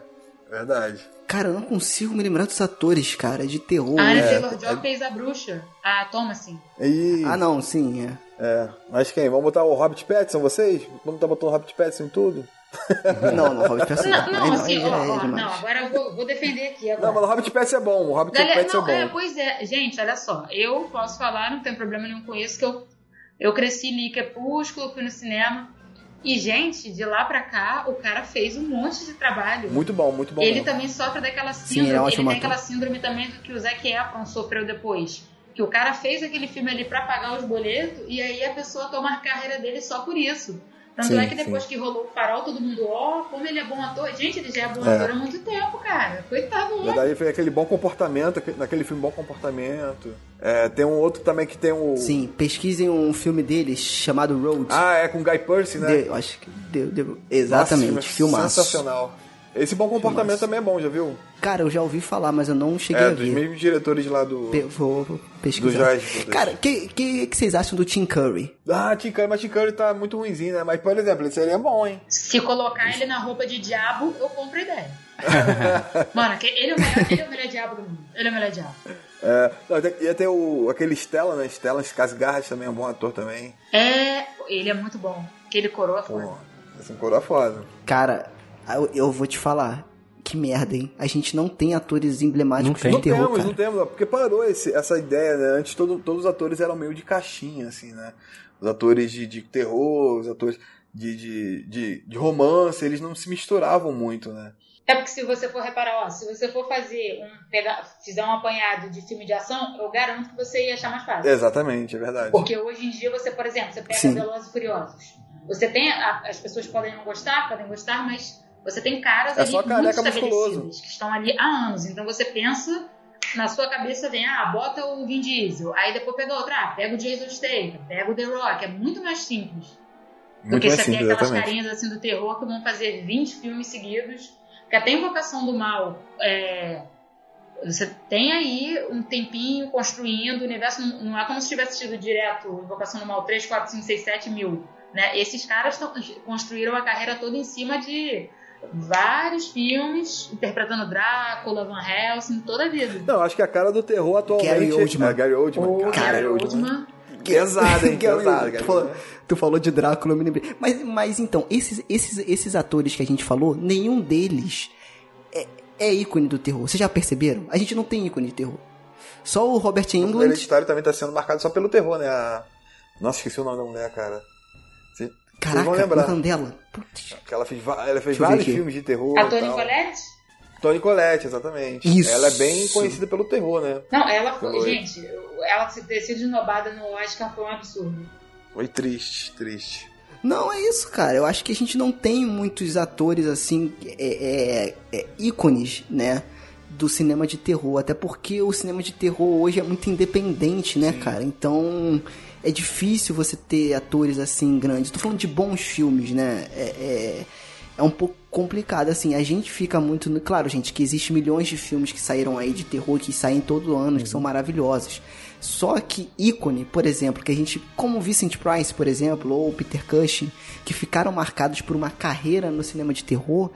verdade. Cara, eu não consigo me lembrar dos atores, cara, de terror. A Anya né? Taylor-Joy fez a bruxa, a Thomasin. E, Ah, não, sim, é. é, mas quem? Vamos botar o Robert Pattinson, vocês? Vamos botando o Robert Pattinson em tudo? Não, não, Robert Pattinson. Não, não, Aí assim, ó, é ó, demais. não, agora eu vou, vou defender aqui Não, agora. mas o Robert Pattinson é bom, o Robert Galera, não, é é, bom. pois é, gente, olha só, eu posso falar, não tem problema nenhum com isso, que eu, eu cresci li Crepúsculo, fui no cinema, e gente, de lá pra cá, o cara fez um monte de trabalho. Muito bom, muito bom. ele mesmo. também sofre daquela Sim, síndrome, ele é ele tem aquela síndrome também do que o Zac Efron sofreu depois. Que o cara fez aquele filme ali pra pagar os boletos, e aí a pessoa toma a carreira dele só por isso. Tanto Sim, é que depois que rolou o farol, todo mundo, ó, como ele é bom ator. Gente, ele já é bom É. ator há muito tempo, cara. Coitado, né? ele fez aquele bom comportamento, aquele- naquele filme Bom Comportamento. É, tem um outro também que tem o. Sim, pesquisem um filme dele chamado Road. Ah, é com Guy Pearce, né? Eu acho que. The- The- exatamente, Nossa, filmaço. Sensacional. Esse Bom Comportamento também é bom, já viu? Cara, eu já ouvi falar, mas eu não cheguei É, a dos ver. mesmos diretores lá do. Pe- Vou, pesquisar. Do Jorge. Cara, o que, que, que vocês acham do Tim Curry? Ah, Tim Curry, mas Tim Curry tá muito ruimzinho, né? Mas, por exemplo, esse seria bom, hein? Se colocar ele na roupa de diabo, eu compro a ideia. Mano, ele é, o melhor, ele é o melhor diabo do mundo. Ele é o melhor diabo. É, não, ia ter o, aquele Stella, né? Stella Skarsgård também é um bom ator também. É, ele é muito bom. Que ele coroa Pô, foda. esse coroa foda. Cara, eu, eu vou te falar. Que merda, hein? A gente não tem atores emblemáticos Não tem. de Não terror, temos, cara. não temos, porque parou esse- essa ideia, né? Antes todo- todos os atores eram meio de caixinha, assim, né? Os atores de, de terror, os atores de, de, de, de romance, eles não se misturavam muito, né? É porque se você for reparar, ó, se você for fazer um, pegar, fizer um apanhado de filme de ação, eu garanto que você ia achar mais fácil. Exatamente, é verdade. Porque hoje em dia você, por exemplo, você pega Sim. Velozes e Furiosos. Você tem, a- as pessoas podem não gostar, podem gostar, mas você tem caras É ali só muito estabelecidos, que estão ali há anos. Então você pensa, na sua cabeça vem, ah, bota o Vin Diesel. Aí depois pega outro, ah, pega o Jason Statham, pega o The Rock. É muito mais simples. do Muito que mais você simples, aquelas exatamente. carinhas assim do terror que vão fazer 20 filmes seguidos. Porque até Invocação do Mal, é, você tem aí um tempinho construindo, o universo não, não é como se tivesse tido direto Invocação do Mal 3, 4, 5, 6, 7 mil. Né? Esses caras tão- construíram a carreira toda em cima de vários filmes, interpretando Drácula, Van Helsing, toda a vida. Não, acho que a cara do terror atualmente... Gary Oldman. É, Gary Oldman. O Cara, Gary Oldman. Pesado, hein? Pesado, tu, falou, tu falou de Drácula, eu me lembrei. Mas, mas então, esses, esses, esses atores que a gente falou, nenhum deles é, é ícone do terror. Vocês já perceberam? A gente não tem ícone de terror. Só o Robert O Englund. Hereditário também tá sendo marcado só pelo terror, né? A... Nossa, esqueci o nome da mulher, cara. Caraca, vão lembrar. o nome dela. Putz. Que ela fez, ela fez vários filmes de terror. A Toni. Colette? Toni Collette, exatamente. Isso. Ela é bem conhecida pelo terror, né? Não, ela foi. Foi. Gente, ela ter sido esnobada no Oscar foi um absurdo. Foi triste, triste. Não, é isso, cara. Eu acho que a gente não tem muitos atores assim, é, é, é, ícones, né? Do cinema de terror. Até porque o cinema de terror hoje é muito independente, né, cara? Então é difícil você ter atores assim grandes. Tô falando de bons filmes, né? É, é, é um pouco complicado, assim. A gente fica muito. no- Claro, gente, que existe milhões de filmes que saíram aí de terror, que saem todo ano, que são maravilhosos. Só que ícone, por exemplo, que a gente, como Vincent Price, por exemplo, ou Peter Cushing, que ficaram marcados por uma carreira no cinema de terror,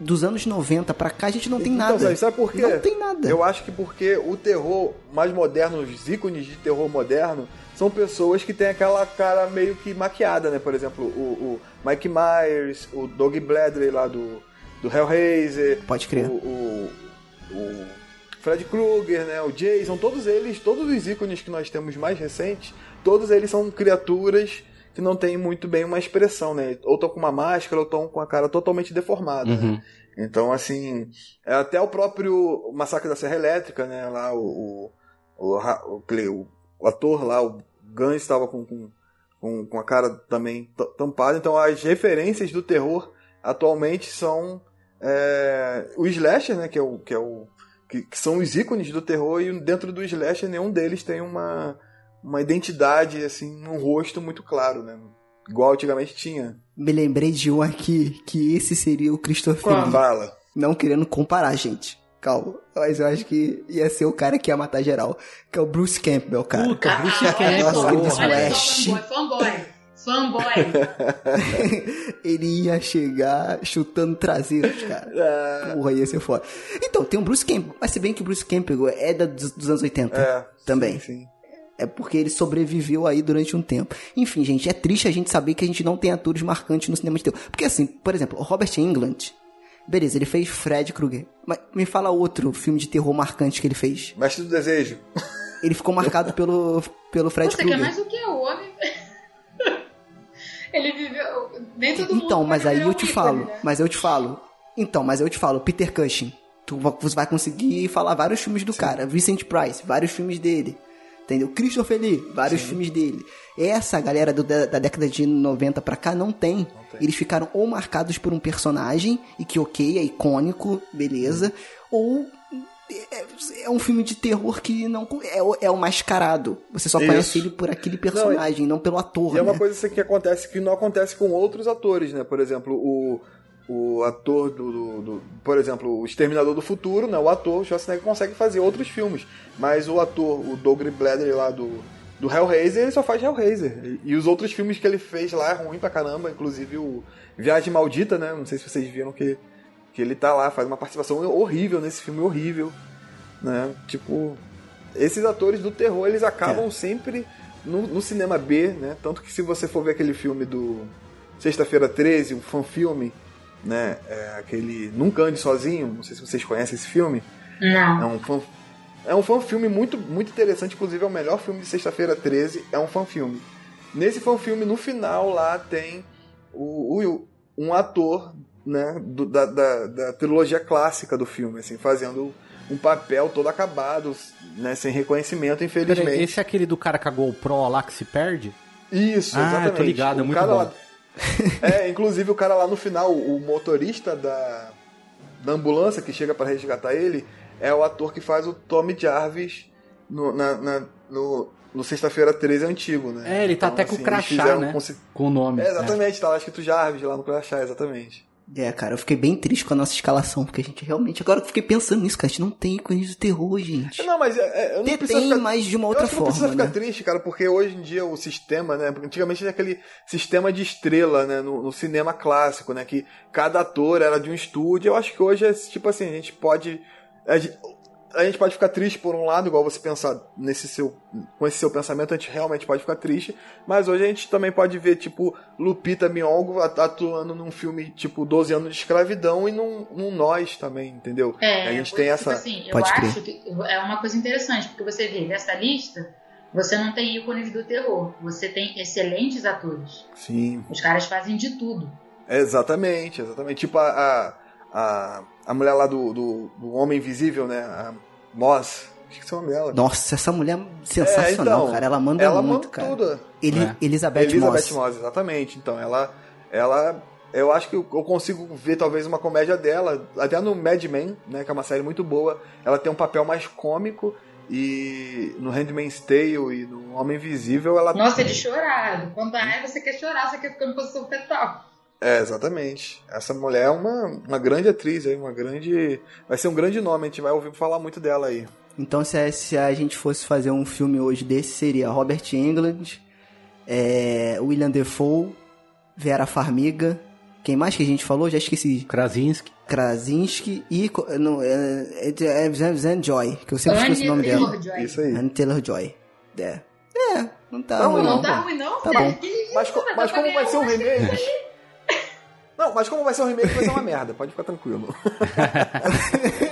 dos anos 90 pra cá a gente não tem Então, nada. Sabe por quê? Não tem nada. Eu acho que porque o terror mais moderno, os ícones de terror moderno, são pessoas que têm aquela cara meio que maquiada, né? Por exemplo, o, o Mike Myers, o Doug Bradley lá do, do Hellraiser. Pode crer. O, o, o Fred Krueger, né? O Jason, todos eles, todos os ícones que nós temos mais recentes, todos eles são criaturas que não tem muito bem uma expressão, né? Ou estão com uma máscara, ou estão com a cara totalmente deformada. né? Uhum. Então, assim, é até o próprio Massacre da Serra Elétrica, né? Lá o, o, o- o ator lá, o Gans estava com, com, com, com a cara também tampada. Então, as referências do terror atualmente são é, o slasher, né? Que é o que é o que, que são os ícones do terror e dentro do slasher nenhum deles tem uma uma identidade assim, um rosto muito claro, né? Igual antigamente tinha. Me lembrei de um aqui, que esse seria o Christopher Qual? Lee. Fala. Não querendo comparar, gente. Calma. Mas eu acho que ia ser o cara que ia matar geral. Que é o Bruce Campbell, cara. Puta, Bruce Ah, Campbell. nossa, ele disse, Olha Flash. só, fanboy, fanboy. Fanboy. Ele ia chegar chutando traseiros, cara. É, Porra, ia ser foda. Então, tem o Bruce Campbell. Mas se bem que o Bruce Campbell é da, dos, dos anos 80 é, também. Sim, sim. É porque ele sobreviveu aí durante um tempo. Enfim, gente, é triste a gente saber que a gente não tem atores marcantes no cinema de terror. Porque assim, por exemplo, o Robert Englund, beleza, ele fez Fred Krueger. Mas me fala outro filme de terror marcante que ele fez. Mestre do Desejo. Ele ficou marcado pelo, pelo Fred Você quer Krueger. mais o que o homem? Ele viveu. Nem todo mundo. Então, mas aí eu te falo, né? mas eu te falo. Então, mas eu te falo, Peter Cushing. Tu vai conseguir falar vários filmes do cara. Vincent Price, vários filmes dele. Entendeu? Christopher Lee, vários filmes dele. Essa galera do- da, da década de 90 pra cá não tem. Eles ficaram ou marcados por um personagem, e que ok, é icônico, beleza, ou é, é um filme de terror que não é, o- é o mascarado. Você só Isso. conhece ele por aquele personagem, não, pelo ator. E é uma né? coisa assim que acontece que não acontece com outros atores, né? Por exemplo, o, o ator do, do- do- Por exemplo, o Exterminador do Futuro, né? O ator, o Schwarzenegger, consegue fazer outros filmes. Mas o ator, o Doug Bladder lá do, do Hellraiser, ele só faz Hellraiser. E, e os outros filmes que ele fez lá é ruim pra caramba, inclusive o Viagem Maldita, né? Não sei se vocês viram que, que ele tá lá, faz uma participação horrível nesse filme, horrível. Né? Tipo, esses atores do terror, eles acabam sempre no, no cinema B, né? Tanto que se você for ver aquele filme do Sexta-feira 13, um fanfilme, né? É aquele Nunca Ande Sozinho, não sei se vocês conhecem esse filme. É Não. um fan, é um fanfilme muito, muito interessante, inclusive é o melhor filme de Sexta-feira 13, é um fanfilme. Nesse fanfilme, no final lá tem o, o- um ator, né, do- da, da, da trilogia clássica do filme, assim, fazendo um papel todo acabado, né, sem reconhecimento, infelizmente. Peraí, esse é aquele do cara com a GoPro lá que se perde? Isso, Ah, eu exatamente. tô ligado, é O muito cara bom. lá- é, inclusive o cara lá no final, o motorista da, da ambulância que chega para resgatar ele, é o ator que faz o Tommy Jarvis no, na, na- no, no Sexta-feira 13 antigo, né? É, ele tá Então, até com assim, o eles crachá, né? Com o nome. É, exatamente, tá lá escrito Jarvis lá no crachá, exatamente. É, cara, eu fiquei bem triste com a nossa escalação, porque a gente realmente. Agora eu fiquei pensando nisso, cara. A gente não tem ícones de terror, gente. Não, mas é, é, eu não Tem, ficar... mas de uma Eu outra acho que não precisa forma, ficar né? triste, cara, porque hoje em dia o sistema, né? Antigamente tinha aquele sistema de estrela, né? No, no cinema clássico, né? Que cada ator era de um estúdio. Eu acho que hoje é tipo assim, a gente pode. A gente, a gente pode ficar triste por um lado, igual você pensar nesse seu. Com esse seu pensamento, a gente realmente pode ficar triste. Mas hoje a gente também pode ver, tipo, Lupita Nyong'o at- atuando num filme, tipo, 12 anos de escravidão e num, num Nós também, entendeu? É, a gente tipo tem essa. assim, eu Pode crer. acho que é uma coisa interessante, porque você vê, dessa lista, você não tem ícones do terror, você tem excelentes atores. Sim. Os caras fazem de tudo. Exatamente, exatamente. Tipo a, a, a, a mulher lá do, do, do Homem Invisível, né? A Moss. Esqueci o nome dela. Nossa, essa mulher é sensacional, É, então, cara. Ela manda ela muito, manda cara. tudo. Ele, É. Elizabeth, Elizabeth Moss. Moss. exatamente. Então, ela, ela. Eu acho que eu eu consigo ver talvez uma comédia dela, até no Mad Men, né? Que é uma série muito boa. Ela tem um papel mais cômico. E no Handmaid's Tale e no Homem Invisível, ela. Nossa, é de chorar. Quando a raiva você quer chorar, você quer ficar em posição fetal. É, exatamente. Essa mulher é uma, uma grande atriz aí, uma grande. Vai ser um grande nome, a gente vai ouvir falar muito dela aí. Então, se a, se a gente fosse fazer um filme hoje desse, seria Robert Englund, é, William Defoe, Vera Farmiga. Quem mais que a gente falou? Já esqueci. Krasinski. Krasinski e. Não, é, é, é Zan Joy, que eu sempre esqueço o nome dela. Taylor-Joy. Isso aí. Anne Taylor Joy. É. É, não tá Não, ruim, Não não. tá ruim, não? Tá bom. Mas, mas Dá como vai ser um remake? Não, mas como vai ser um remake, vai ser uma merda. Pode ficar tranquilo.